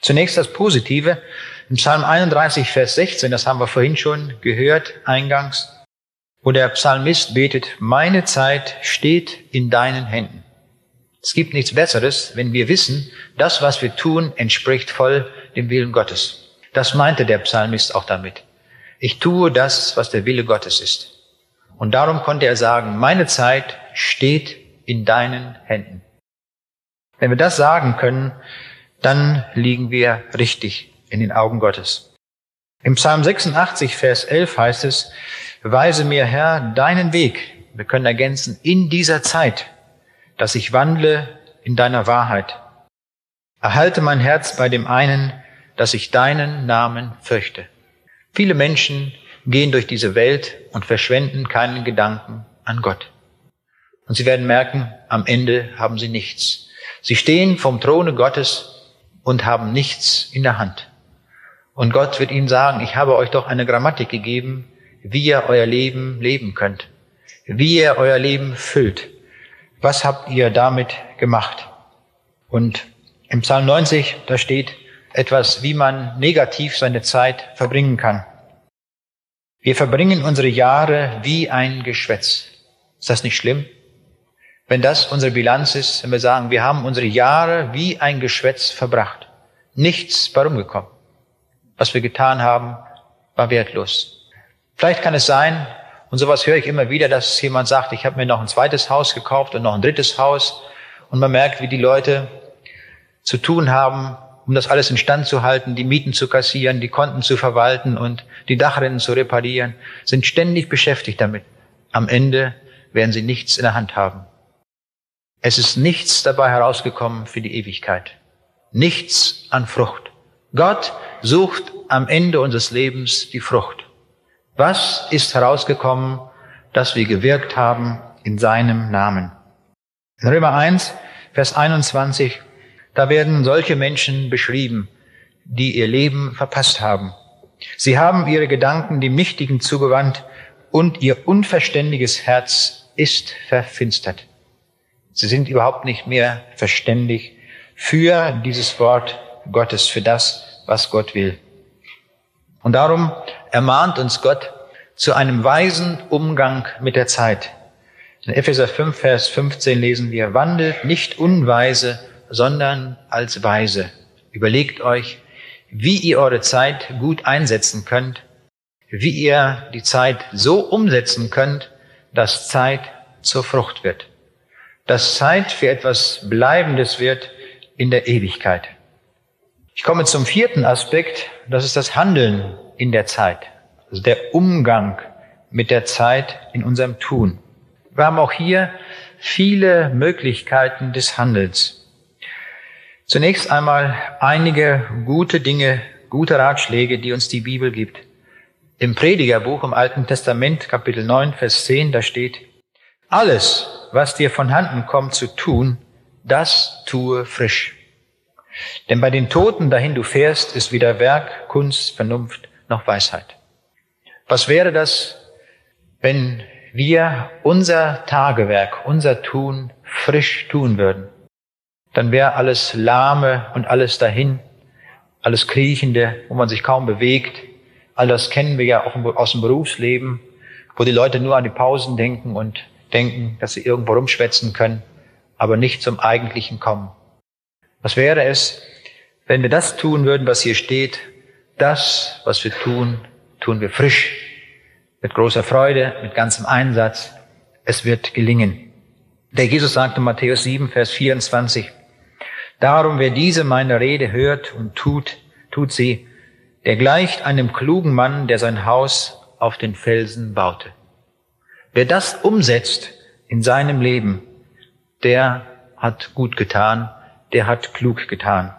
Zunächst das Positive. Im Psalm 31, Vers 16, das haben wir vorhin schon gehört, eingangs, wo der Psalmist betet, meine Zeit steht in deinen Händen. Es gibt nichts Besseres, wenn wir wissen, das, was wir tun, entspricht voll dem Willen Gottes. Das meinte der Psalmist auch damit. Ich tue das, was der Wille Gottes ist. Und darum konnte er sagen, meine Zeit steht in deinen Händen. Wenn wir das sagen können, dann liegen wir richtig in den Augen Gottes. Im Psalm 86, Vers 11 heißt es, Weise mir, Herr, deinen Weg. Wir können ergänzen, in dieser Zeit, dass ich wandle in deiner Wahrheit. Erhalte mein Herz bei dem einen, dass ich deinen Namen fürchte. Viele Menschen gehen durch diese Welt und verschwenden keinen Gedanken an Gott. Und sie werden merken, am Ende haben sie nichts. Sie stehen vom Throne Gottes und haben nichts in der Hand. Und Gott wird ihnen sagen, ich habe euch doch eine Grammatik gegeben, wie ihr euer Leben leben könnt, wie ihr euer Leben füllt. Was habt ihr damit gemacht? Und im Psalm 90, da steht, etwas, wie man negativ seine Zeit verbringen kann. Wir verbringen unsere Jahre wie ein Geschwätz. Ist das nicht schlimm? wenn das unsere Bilanz ist, wenn wir sagen, wir haben unsere Jahre wie ein Geschwätz verbracht. Nichts warum gekommen. Was wir getan haben, war wertlos. Vielleicht kann es sein, und sowas höre ich immer wieder, dass jemand sagt, ich habe mir noch ein zweites Haus gekauft und noch ein drittes Haus. Und man merkt, wie die Leute zu tun haben, um das alles instand zu halten, die Mieten zu kassieren, die Konten zu verwalten und die Dachrinnen zu reparieren, sind ständig beschäftigt damit. Am Ende werden sie nichts in der Hand haben. Es ist nichts dabei herausgekommen für die Ewigkeit. Nichts an Frucht. Gott sucht am Ende unseres Lebens die Frucht. Was ist herausgekommen, dass wir gewirkt haben in seinem Namen? In Römer 1, Vers 21 da werden solche Menschen beschrieben, die ihr Leben verpasst haben. Sie haben ihre Gedanken dem Nichtigen zugewandt und ihr unverständiges Herz ist verfinstert. Sie sind überhaupt nicht mehr verständig für dieses Wort Gottes, für das, was Gott will. Und darum ermahnt uns Gott zu einem weisen Umgang mit der Zeit. In Epheser 5, Vers 15 lesen wir, wandelt nicht unweise, sondern als Weise. Überlegt euch, wie ihr eure Zeit gut einsetzen könnt, wie ihr die Zeit so umsetzen könnt, dass Zeit zur Frucht wird, dass Zeit für etwas Bleibendes wird in der Ewigkeit. Ich komme zum vierten Aspekt, das ist das Handeln in der Zeit, also der Umgang mit der Zeit in unserem Tun. Wir haben auch hier viele Möglichkeiten des Handels. Zunächst einmal einige gute Dinge, gute Ratschläge, die uns die Bibel gibt. Im Predigerbuch im Alten Testament, Kapitel 9, Vers 10, da steht, alles, was dir von Handen kommt zu tun, das tue frisch. Denn bei den Toten, dahin du fährst, ist weder Werk, Kunst, Vernunft noch Weisheit. Was wäre das, wenn wir unser Tagewerk, unser Tun frisch tun würden? Dann wäre alles Lahme und alles dahin, alles Kriechende, wo man sich kaum bewegt. All das kennen wir ja auch aus dem Berufsleben, wo die Leute nur an die Pausen denken und denken, dass sie irgendwo rumschwätzen können, aber nicht zum Eigentlichen kommen. Was wäre es, wenn wir das tun würden, was hier steht? Das, was wir tun, tun wir frisch, mit großer Freude, mit ganzem Einsatz. Es wird gelingen. Der Jesus sagte Matthäus 7, Vers 24, Darum, wer diese meine Rede hört und tut, tut sie, der gleicht einem klugen Mann, der sein Haus auf den Felsen baute. Wer das umsetzt in seinem Leben, der hat gut getan, der hat klug getan.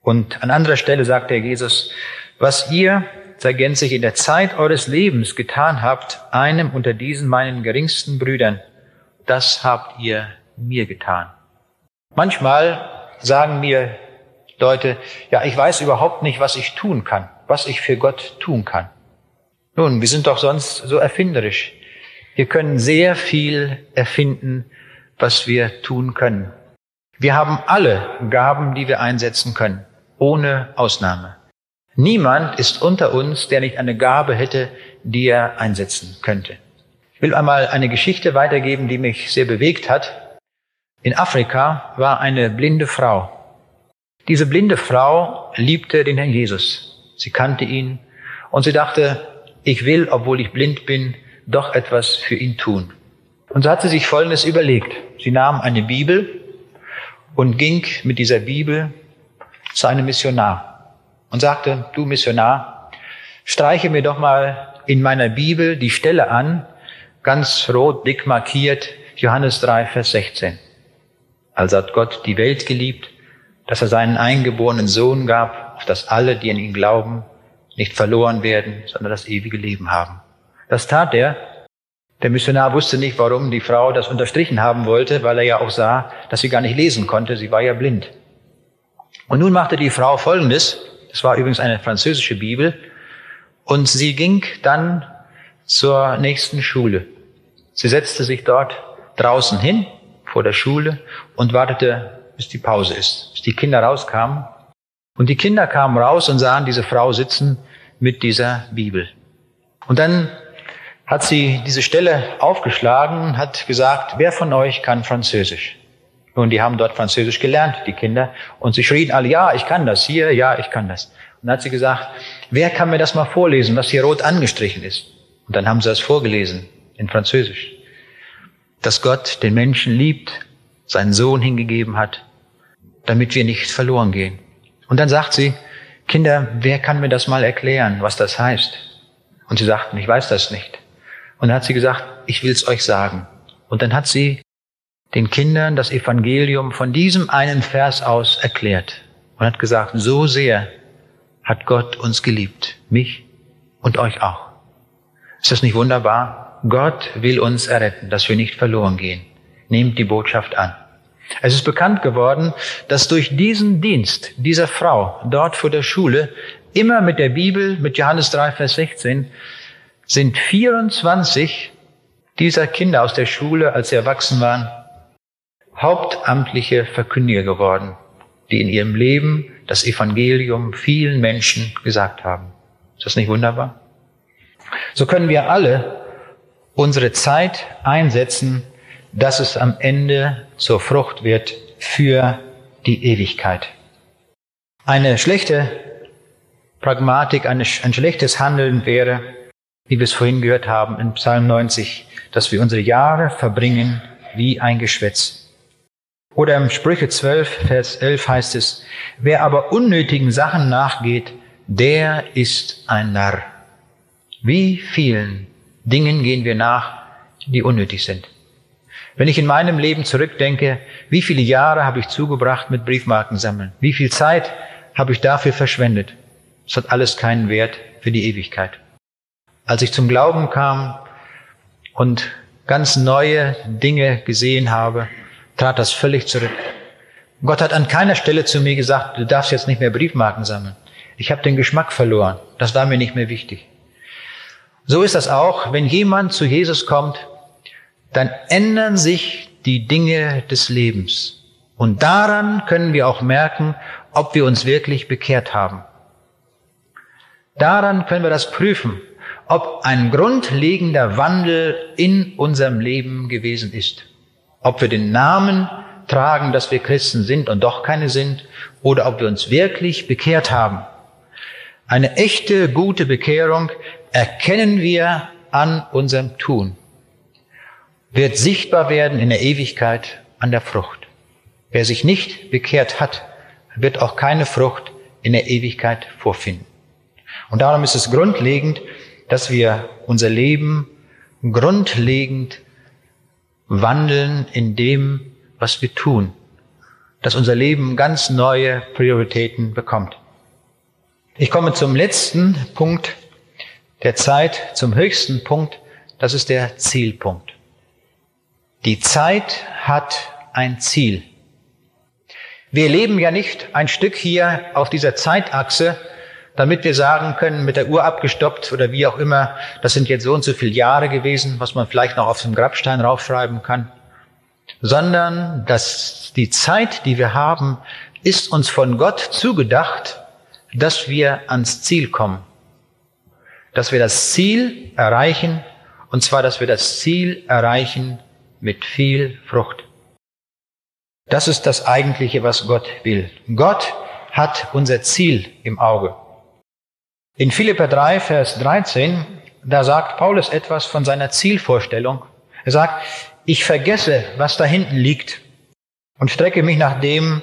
Und an anderer Stelle sagt der Jesus, was ihr, ergänzt sich in der Zeit eures Lebens getan habt, einem unter diesen meinen geringsten Brüdern, das habt ihr mir getan. Manchmal sagen mir Leute, ja, ich weiß überhaupt nicht, was ich tun kann, was ich für Gott tun kann. Nun, wir sind doch sonst so erfinderisch. Wir können sehr viel erfinden, was wir tun können. Wir haben alle Gaben, die wir einsetzen können, ohne Ausnahme. Niemand ist unter uns, der nicht eine Gabe hätte, die er einsetzen könnte. Ich will einmal eine Geschichte weitergeben, die mich sehr bewegt hat. In Afrika war eine blinde Frau. Diese blinde Frau liebte den Herrn Jesus. Sie kannte ihn und sie dachte, ich will, obwohl ich blind bin, doch etwas für ihn tun. Und so hat sie sich Folgendes überlegt. Sie nahm eine Bibel und ging mit dieser Bibel zu einem Missionar und sagte, du Missionar, streiche mir doch mal in meiner Bibel die Stelle an, ganz rot, dick markiert, Johannes 3, Vers 16. Also hat Gott die Welt geliebt, dass er seinen eingeborenen Sohn gab, auf dass alle, die an ihn glauben, nicht verloren werden, sondern das ewige Leben haben. Das tat er. Der Missionar wusste nicht, warum die Frau das unterstrichen haben wollte, weil er ja auch sah, dass sie gar nicht lesen konnte. Sie war ja blind. Und nun machte die Frau Folgendes. Das war übrigens eine französische Bibel. Und sie ging dann zur nächsten Schule. Sie setzte sich dort draußen hin vor der Schule und wartete, bis die Pause ist, bis die Kinder rauskamen. Und die Kinder kamen raus und sahen diese Frau sitzen mit dieser Bibel. Und dann hat sie diese Stelle aufgeschlagen, hat gesagt, wer von euch kann Französisch? Und die haben dort Französisch gelernt, die Kinder. Und sie schrien alle, ja, ich kann das hier, ja, ich kann das. Und dann hat sie gesagt, wer kann mir das mal vorlesen, was hier rot angestrichen ist? Und dann haben sie das vorgelesen in Französisch. Dass Gott den Menschen liebt, seinen Sohn hingegeben hat, damit wir nicht verloren gehen. Und dann sagt sie, Kinder, wer kann mir das mal erklären, was das heißt? Und sie sagten, ich weiß das nicht. Und dann hat sie gesagt, ich will es euch sagen. Und dann hat sie den Kindern das Evangelium von diesem einen Vers aus erklärt und hat gesagt, so sehr hat Gott uns geliebt, mich und euch auch. Ist das nicht wunderbar? Gott will uns erretten, dass wir nicht verloren gehen. Nehmt die Botschaft an. Es ist bekannt geworden, dass durch diesen Dienst dieser Frau dort vor der Schule immer mit der Bibel, mit Johannes 3, Vers 16, sind 24 dieser Kinder aus der Schule, als sie erwachsen waren, hauptamtliche Verkündiger geworden, die in ihrem Leben das Evangelium vielen Menschen gesagt haben. Ist das nicht wunderbar? So können wir alle unsere Zeit einsetzen, dass es am Ende zur Frucht wird für die Ewigkeit. Eine schlechte Pragmatik, ein schlechtes Handeln wäre, wie wir es vorhin gehört haben in Psalm 90, dass wir unsere Jahre verbringen wie ein Geschwätz. Oder im Sprüche 12, Vers 11 heißt es, wer aber unnötigen Sachen nachgeht, der ist ein Narr. Wie vielen Dingen gehen wir nach, die unnötig sind? Wenn ich in meinem Leben zurückdenke, wie viele Jahre habe ich zugebracht mit Briefmarken sammeln? Wie viel Zeit habe ich dafür verschwendet? Es hat alles keinen Wert für die Ewigkeit. Als ich zum Glauben kam und ganz neue Dinge gesehen habe, trat das völlig zurück. Gott hat an keiner Stelle zu mir gesagt, du darfst jetzt nicht mehr Briefmarken sammeln. Ich habe den Geschmack verloren. Das war mir nicht mehr wichtig. So ist das auch, wenn jemand zu Jesus kommt, dann ändern sich die Dinge des Lebens. Und daran können wir auch merken, ob wir uns wirklich bekehrt haben. Daran können wir das prüfen, ob ein grundlegender Wandel in unserem Leben gewesen ist. Ob wir den Namen tragen, dass wir Christen sind und doch keine sind, oder ob wir uns wirklich bekehrt haben. Eine echte, gute Bekehrung erkennen wir an unserem Tun, wird sichtbar werden in der Ewigkeit an der Frucht. Wer sich nicht bekehrt hat, wird auch keine Frucht in der Ewigkeit vorfinden. Und darum ist es grundlegend, dass wir unser Leben grundlegend wandeln in dem, was wir tun. Dass unser Leben ganz neue Prioritäten bekommt. Ich komme zum letzten Punkt der Zeit, zum höchsten Punkt. Das ist der Zielpunkt. Die Zeit hat ein Ziel. Wir leben ja nicht ein Stück hier auf dieser Zeitachse, damit wir sagen können, mit der Uhr abgestoppt oder wie auch immer, das sind jetzt so und so viele Jahre gewesen, was man vielleicht noch auf dem Grabstein raufschreiben kann, sondern dass die Zeit, die wir haben, ist uns von Gott zugedacht, dass wir ans Ziel kommen, dass wir das Ziel erreichen, und zwar, dass wir das Ziel erreichen mit viel Frucht. Das ist das Eigentliche, was Gott will. Gott hat unser Ziel im Auge. In Philipper 3, Vers 13, da sagt Paulus etwas von seiner Zielvorstellung. Er sagt, ich vergesse, was da hinten liegt und strecke mich nach dem,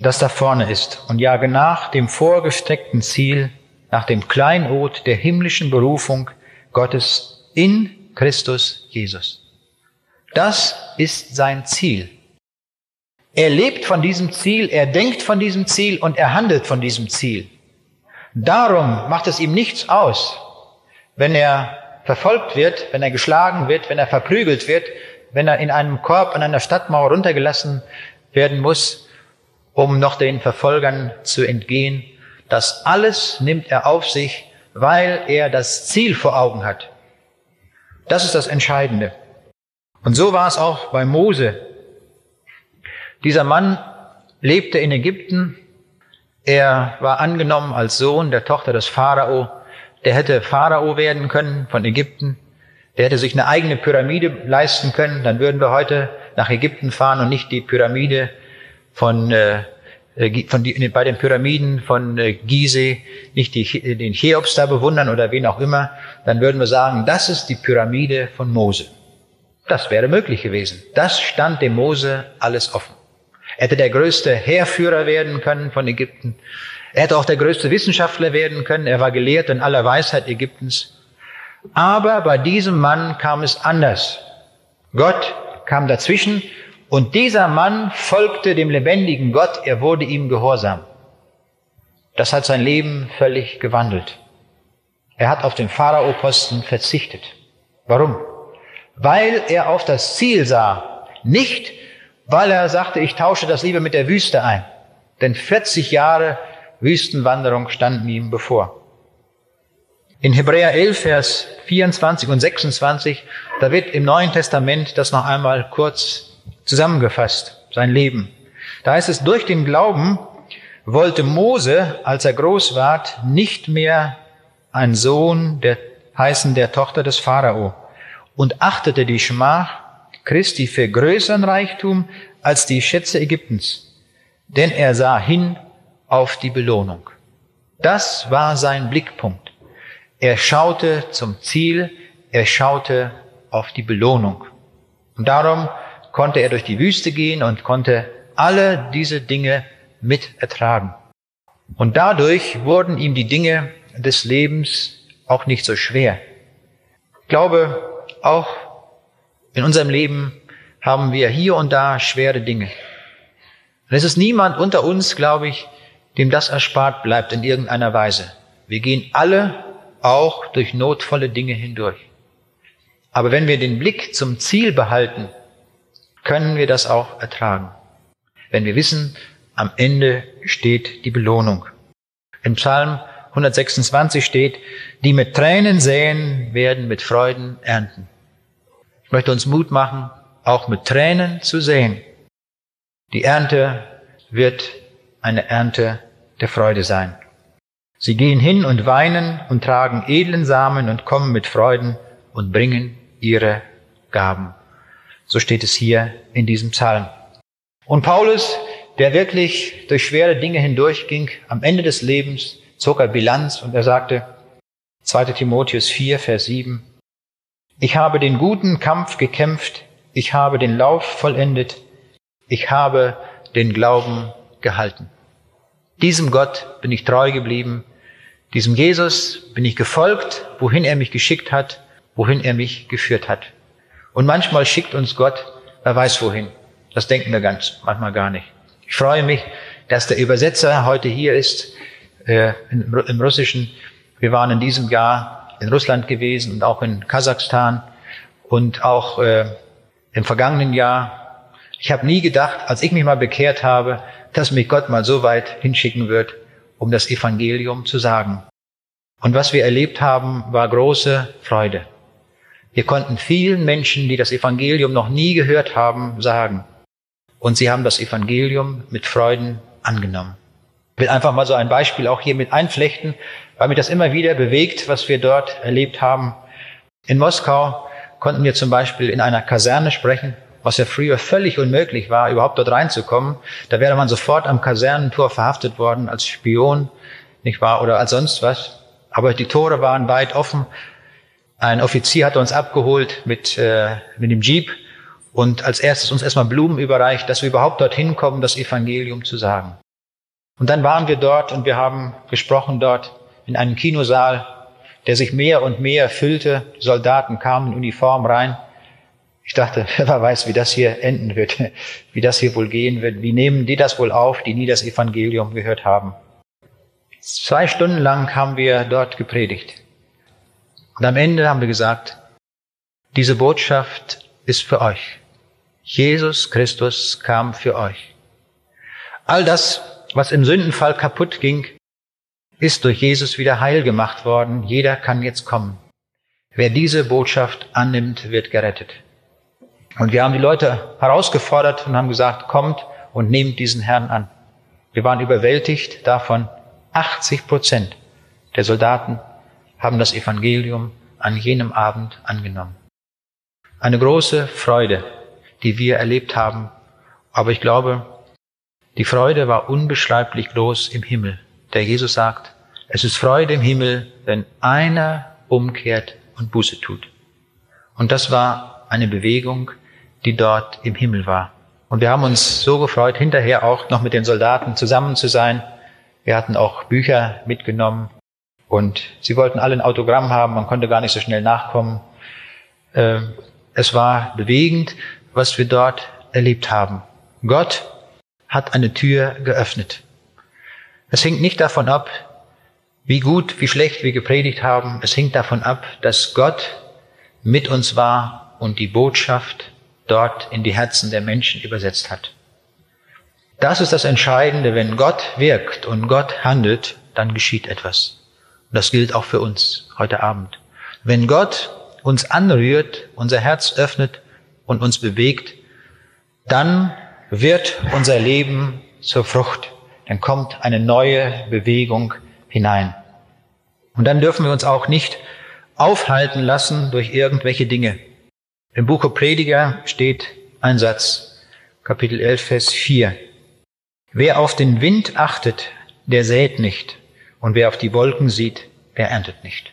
das da vorne ist und jage nach dem vorgesteckten Ziel, nach dem Kleinod der himmlischen Berufung Gottes in Christus Jesus. Das ist sein Ziel. Er lebt von diesem Ziel, er denkt von diesem Ziel und er handelt von diesem Ziel. Darum macht es ihm nichts aus, wenn er verfolgt wird, wenn er geschlagen wird, wenn er verprügelt wird, wenn er in einem Korb an einer Stadtmauer runtergelassen werden muss, um noch den Verfolgern zu entgehen. Das alles nimmt er auf sich, weil er das Ziel vor Augen hat. Das ist das Entscheidende. Und so war es auch bei Mose. Dieser Mann lebte in Ägypten, er war angenommen als Sohn der Tochter des Pharao. Der hätte Pharao werden können von Ägypten. Der hätte sich eine eigene Pyramide leisten können, dann würden wir heute nach Ägypten fahren und nicht die Pyramide von, äh, von die, bei den Pyramiden von äh, Gizeh, nicht die, den Cheops da bewundern oder wen auch immer. Dann würden wir sagen, das ist die Pyramide von Mose. Das wäre möglich gewesen. Das stand dem Mose alles offen. Er hätte der größte Heerführer werden können von Ägypten. Er hätte auch der größte Wissenschaftler werden können. Er war gelehrt in aller Weisheit Ägyptens. Aber bei diesem Mann kam es anders. Gott kam dazwischen und dieser Mann folgte dem lebendigen Gott, er wurde ihm gehorsam. Das hat sein Leben völlig gewandelt. Er hat auf den Pharaoposten verzichtet. Warum? Weil er auf das Ziel sah, nicht weil er sagte, ich tausche das lieber mit der Wüste ein. Denn 40 Jahre Wüstenwanderung standen ihm bevor. In Hebräer 11, Vers 24 und 26, da wird im Neuen Testament das noch einmal kurz zusammengefasst, sein Leben. Da heißt es, durch den Glauben wollte Mose, als er groß ward, nicht mehr ein Sohn der heißen der Tochter des Pharao und achtete die Schmach Christi für größeren Reichtum als die Schätze Ägyptens, denn er sah hin auf die Belohnung. Das war sein Blickpunkt. Er schaute zum Ziel, er schaute auf die Belohnung. Und darum konnte er durch die Wüste gehen und konnte alle diese Dinge mit ertragen. Und dadurch wurden ihm die Dinge des Lebens auch nicht so schwer. Ich glaube, auch in unserem Leben haben wir hier und da schwere Dinge. Und es ist niemand unter uns, glaube ich, dem das erspart bleibt in irgendeiner Weise. Wir gehen alle auch durch notvolle Dinge hindurch. Aber wenn wir den Blick zum Ziel behalten, können wir das auch ertragen. Wenn wir wissen, am Ende steht die Belohnung. Im Psalm 126 steht, die mit Tränen säen, werden mit Freuden ernten. Ich möchte uns Mut machen, auch mit Tränen zu sehen. Die Ernte wird eine Ernte der Freude sein. Sie gehen hin und weinen und tragen edlen Samen und kommen mit Freuden und bringen ihre Gaben. So steht es hier in diesem Psalm. Und Paulus, der wirklich durch schwere Dinge hindurchging, am Ende des Lebens zog er Bilanz und er sagte, 2 Timotheus 4, Vers 7, ich habe den guten Kampf gekämpft, ich habe den Lauf vollendet, ich habe den Glauben gehalten. Diesem Gott bin ich treu geblieben. Diesem Jesus bin ich gefolgt, wohin er mich geschickt hat, wohin er mich geführt hat. Und manchmal schickt uns Gott, wer weiß wohin. Das denken wir ganz, manchmal gar nicht. Ich freue mich, dass der Übersetzer heute hier ist, äh, im, im Russischen. Wir waren in diesem Jahr in Russland gewesen und auch in Kasachstan und auch äh, im vergangenen Jahr. Ich habe nie gedacht, als ich mich mal bekehrt habe, dass mich Gott mal so weit hinschicken wird, um das Evangelium zu sagen. Und was wir erlebt haben, war große Freude. Wir konnten vielen Menschen, die das Evangelium noch nie gehört haben, sagen. Und sie haben das Evangelium mit Freuden angenommen. Ich will einfach mal so ein Beispiel auch hier mit einflechten, weil mich das immer wieder bewegt, was wir dort erlebt haben. In Moskau konnten wir zum Beispiel in einer Kaserne sprechen was ja früher völlig unmöglich war, überhaupt dort reinzukommen. Da wäre man sofort am Kasernentor verhaftet worden als Spion, nicht wahr, oder als sonst was. Aber die Tore waren weit offen. Ein Offizier hat uns abgeholt mit, äh, mit dem Jeep und als erstes uns erstmal Blumen überreicht, dass wir überhaupt dorthin kommen, das Evangelium zu sagen. Und dann waren wir dort und wir haben gesprochen dort in einem Kinosaal, der sich mehr und mehr füllte. Soldaten kamen in Uniform rein. Ich dachte, (laughs) wer weiß, wie das hier enden wird, (laughs) wie das hier wohl gehen wird. Wie nehmen die das wohl auf, die nie das Evangelium gehört haben? Zwei Stunden lang haben wir dort gepredigt. Und am Ende haben wir gesagt, diese Botschaft ist für euch. Jesus Christus kam für euch. All das, was im Sündenfall kaputt ging, ist durch Jesus wieder heil gemacht worden. Jeder kann jetzt kommen. Wer diese Botschaft annimmt, wird gerettet. Und wir haben die Leute herausgefordert und haben gesagt, kommt und nehmt diesen Herrn an. Wir waren überwältigt davon. 80 Prozent der Soldaten haben das Evangelium an jenem Abend angenommen. Eine große Freude, die wir erlebt haben. Aber ich glaube, die Freude war unbeschreiblich groß im Himmel. Der Jesus sagt, es ist Freude im Himmel, wenn einer umkehrt und Buße tut. Und das war eine Bewegung, die dort im Himmel war. Und wir haben uns so gefreut, hinterher auch noch mit den Soldaten zusammen zu sein. Wir hatten auch Bücher mitgenommen und sie wollten alle ein Autogramm haben, man konnte gar nicht so schnell nachkommen. Ähm, es war bewegend, was wir dort erlebt haben. Gott hat eine Tür geöffnet. Es hängt nicht davon ab, wie gut, wie schlecht wir gepredigt haben. Es hängt davon ab, dass Gott mit uns war und die Botschaft dort in die Herzen der Menschen übersetzt hat. Das ist das Entscheidende. Wenn Gott wirkt und Gott handelt, dann geschieht etwas. Das gilt auch für uns heute Abend. Wenn Gott uns anrührt, unser Herz öffnet und uns bewegt, dann wird unser Leben zur Frucht. Dann kommt eine neue Bewegung hinein. Und dann dürfen wir uns auch nicht aufhalten lassen durch irgendwelche Dinge. Im Buche Prediger steht ein Satz, Kapitel 11, Vers 4. Wer auf den Wind achtet, der sät nicht, und wer auf die Wolken sieht, der erntet nicht.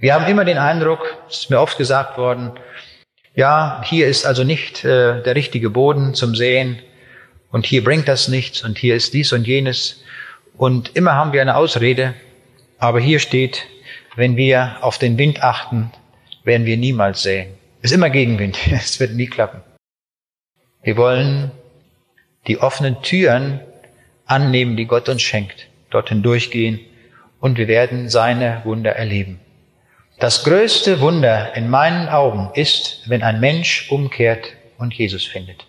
Wir haben immer den Eindruck, es ist mir oft gesagt worden, ja, hier ist also nicht äh, der richtige Boden zum Säen und hier bringt das nichts und hier ist dies und jenes. Und immer haben wir eine Ausrede, aber hier steht, wenn wir auf den Wind achten, werden wir niemals säen. Es ist immer Gegenwind, (laughs) es wird nie klappen. Wir wollen die offenen Türen annehmen, die Gott uns schenkt, dorthin durchgehen und wir werden seine Wunder erleben. Das größte Wunder in meinen Augen ist, wenn ein Mensch umkehrt und Jesus findet.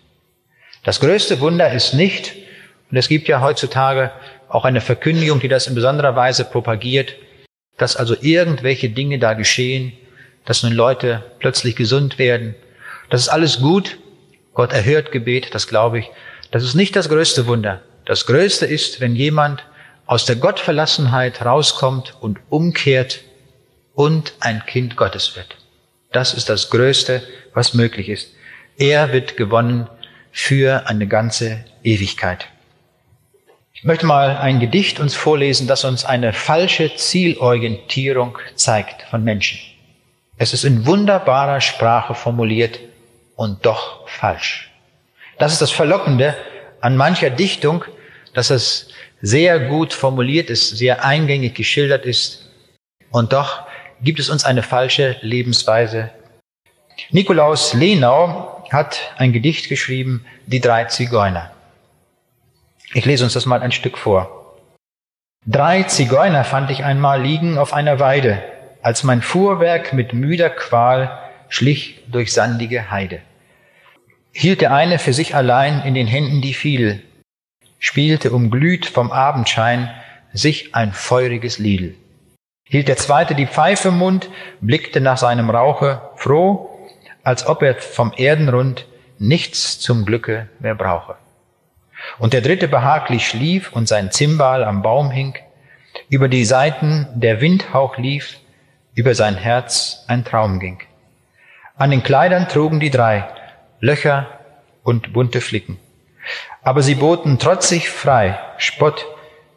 Das größte Wunder ist nicht, und es gibt ja heutzutage auch eine Verkündigung, die das in besonderer Weise propagiert, dass also irgendwelche Dinge da geschehen, dass nun Leute plötzlich gesund werden. Das ist alles gut. Gott erhört Gebet, das glaube ich. Das ist nicht das größte Wunder. Das größte ist, wenn jemand aus der Gottverlassenheit rauskommt und umkehrt und ein Kind Gottes wird. Das ist das Größte, was möglich ist. Er wird gewonnen für eine ganze Ewigkeit. Ich möchte mal ein Gedicht uns vorlesen, das uns eine falsche Zielorientierung zeigt von Menschen. Es ist in wunderbarer Sprache formuliert und doch falsch. Das ist das Verlockende an mancher Dichtung, dass es sehr gut formuliert ist, sehr eingängig geschildert ist und doch gibt es uns eine falsche Lebensweise. Nikolaus Lenau hat ein Gedicht geschrieben, Die drei Zigeuner. Ich lese uns das mal ein Stück vor. Drei Zigeuner fand ich einmal liegen auf einer Weide, als mein Fuhrwerk mit müder Qual schlich durch sandige Heide. Hielt der eine für sich allein in den Händen die viel, spielte umglüht vom Abendschein sich ein feuriges Liedl hielt der zweite die Pfeife im Mund, blickte nach seinem Rauche froh, als ob er vom Erdenrund nichts zum Glücke mehr brauche. Und der dritte behaglich schlief und sein Zimbal am Baum hing, über die Seiten der Windhauch lief, über sein Herz ein Traum ging. An den Kleidern trugen die drei Löcher und bunte Flicken. Aber sie boten trotzig frei Spott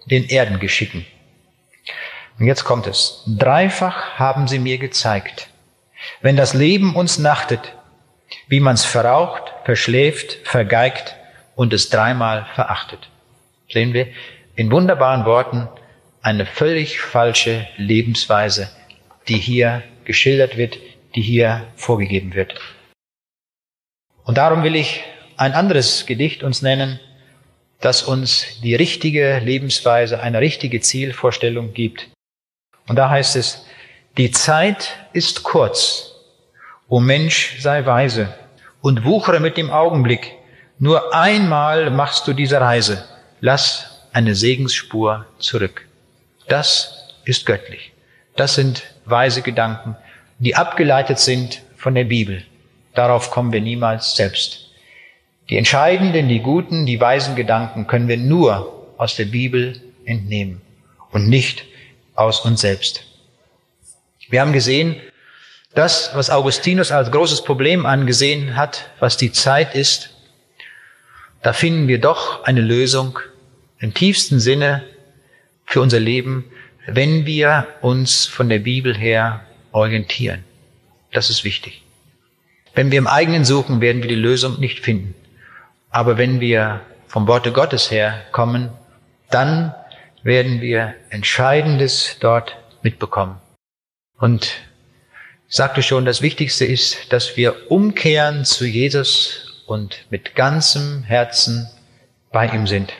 den Erdengeschicken. Und jetzt kommt es. Dreifach haben sie mir gezeigt, wenn das Leben uns nachtet, wie man's verraucht, verschläft, vergeigt und es dreimal verachtet. Sehen wir in wunderbaren Worten eine völlig falsche Lebensweise, die hier geschildert wird, die hier vorgegeben wird. Und darum will ich ein anderes Gedicht uns nennen, das uns die richtige Lebensweise, eine richtige Zielvorstellung gibt. Und da heißt es, die Zeit ist kurz. O Mensch, sei weise und wuchere mit dem Augenblick. Nur einmal machst du diese Reise. Lass eine Segensspur zurück. Das ist göttlich. Das sind weise Gedanken, die abgeleitet sind von der Bibel. Darauf kommen wir niemals selbst. Die entscheidenden, die guten, die weisen Gedanken können wir nur aus der Bibel entnehmen und nicht aus uns selbst. Wir haben gesehen, Das, was Augustinus als großes Problem angesehen hat, was die Zeit ist, da finden wir doch eine Lösung im tiefsten Sinne für unser Leben, wenn wir uns von der Bibel her orientieren. Das ist wichtig. Wenn wir im eigenen suchen, werden wir die Lösung nicht finden. Aber wenn wir vom Worte Gottes her kommen, dann werden wir Entscheidendes dort mitbekommen. Und ich sagte schon, das Wichtigste ist, dass wir umkehren zu Jesus und mit ganzem Herzen bei ihm sind.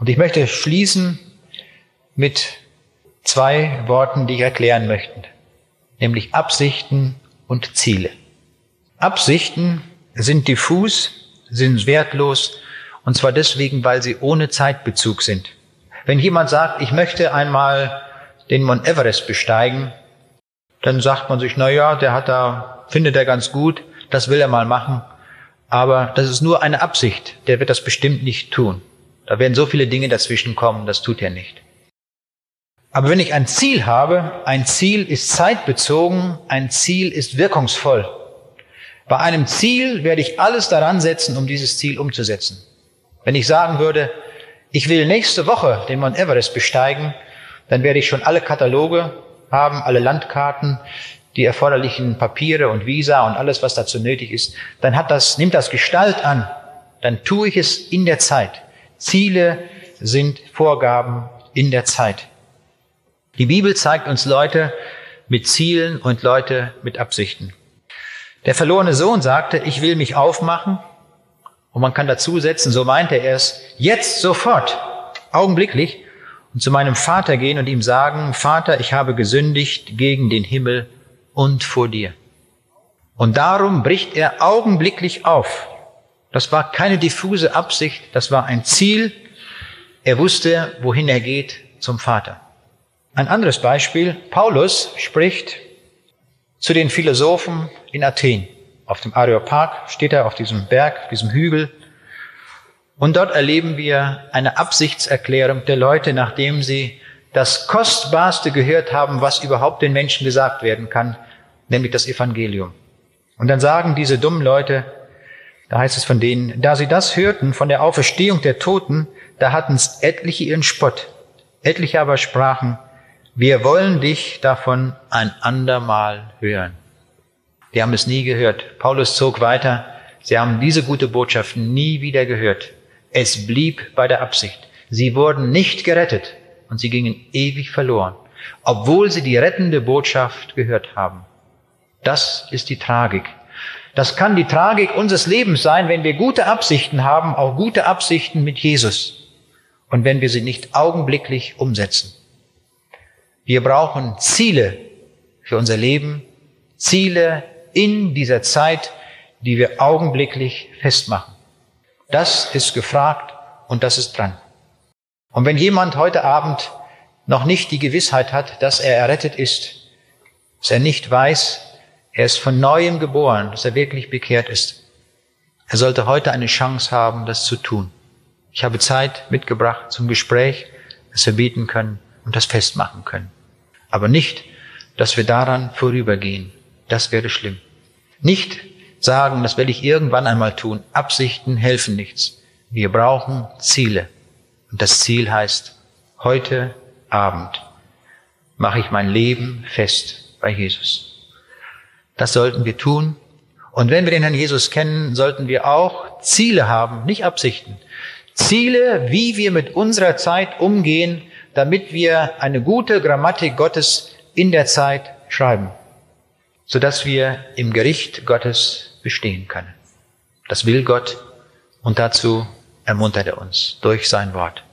Und ich möchte schließen mit zwei Worten, die ich erklären möchte, nämlich Absichten und Ziele. Absichten sind diffus, sind wertlos, und zwar deswegen, weil sie ohne Zeitbezug sind. Wenn jemand sagt, ich möchte einmal den Mount Everest besteigen, dann sagt man sich, na ja, der hat da, findet er ganz gut, das will er mal machen. Aber das ist nur eine Absicht. Der wird das bestimmt nicht tun. Da werden so viele Dinge dazwischen kommen, das tut er nicht. Aber wenn ich ein Ziel habe, ein Ziel ist zeitbezogen, ein Ziel ist wirkungsvoll. Bei einem Ziel werde ich alles daran setzen, um dieses Ziel umzusetzen. Wenn ich sagen würde, ich will nächste Woche den Mount Everest besteigen, dann werde ich schon alle Kataloge haben, alle Landkarten, die erforderlichen Papiere und Visa und alles, was dazu nötig ist, dann hat das, nimmt das Gestalt an. Dann tue ich es in der Zeit. Ziele sind Vorgaben in der Zeit. Die Bibel zeigt uns Leute mit Zielen und Leute mit Absichten. Der verlorene Sohn sagte, ich will mich aufmachen. Und man kann dazu setzen, so meinte er es, jetzt sofort, augenblicklich, und zu meinem Vater gehen und ihm sagen, Vater, ich habe gesündigt gegen den Himmel und vor dir. Und darum bricht er augenblicklich auf. Das war keine diffuse Absicht, das war ein Ziel. Er wusste, wohin er geht, zum Vater. Ein anderes Beispiel, Paulus spricht zu den Philosophen in Athen. Auf dem Areopag steht er auf diesem Berg, diesem Hügel und dort erleben wir eine Absichtserklärung der Leute, nachdem sie das Kostbarste gehört haben, was überhaupt den Menschen gesagt werden kann, nämlich das Evangelium. Und dann sagen diese dummen Leute, da heißt es von denen, da sie das hörten von der Auferstehung der Toten, da hatten es etliche ihren Spott. Etliche aber sprachen, wir wollen dich davon ein andermal hören. Die haben es nie gehört. Paulus zog weiter, sie haben diese gute Botschaft nie wieder gehört. Es blieb bei der Absicht. Sie wurden nicht gerettet und sie gingen ewig verloren, obwohl sie die rettende Botschaft gehört haben. Das ist die Tragik. Das kann die Tragik unseres Lebens sein, wenn wir gute Absichten haben, auch gute Absichten mit Jesus und wenn wir sie nicht augenblicklich umsetzen. Wir brauchen Ziele für unser Leben, Ziele in dieser Zeit, die wir augenblicklich festmachen. Das ist gefragt und das ist dran. Und wenn jemand heute Abend noch nicht die Gewissheit hat, dass er errettet ist, dass er nicht weiß, er ist von neuem geboren, dass er wirklich bekehrt ist, er sollte heute eine Chance haben, das zu tun. Ich habe Zeit mitgebracht zum Gespräch, dass wir bieten können und das festmachen können. Aber nicht, dass wir daran vorübergehen. Das wäre schlimm. Nicht, sagen, das werde ich irgendwann einmal tun. Absichten helfen nichts. Wir brauchen Ziele. Und das Ziel heißt, heute Abend mache ich mein Leben fest bei Jesus. Das sollten wir tun. Und wenn wir den Herrn Jesus kennen, sollten wir auch Ziele haben, nicht Absichten. Ziele, wie wir mit unserer Zeit umgehen, damit wir eine gute Grammatik Gottes in der Zeit schreiben, sodass wir im Gericht Gottes bestehen können. Das will Gott und dazu ermuntert er uns durch sein Wort.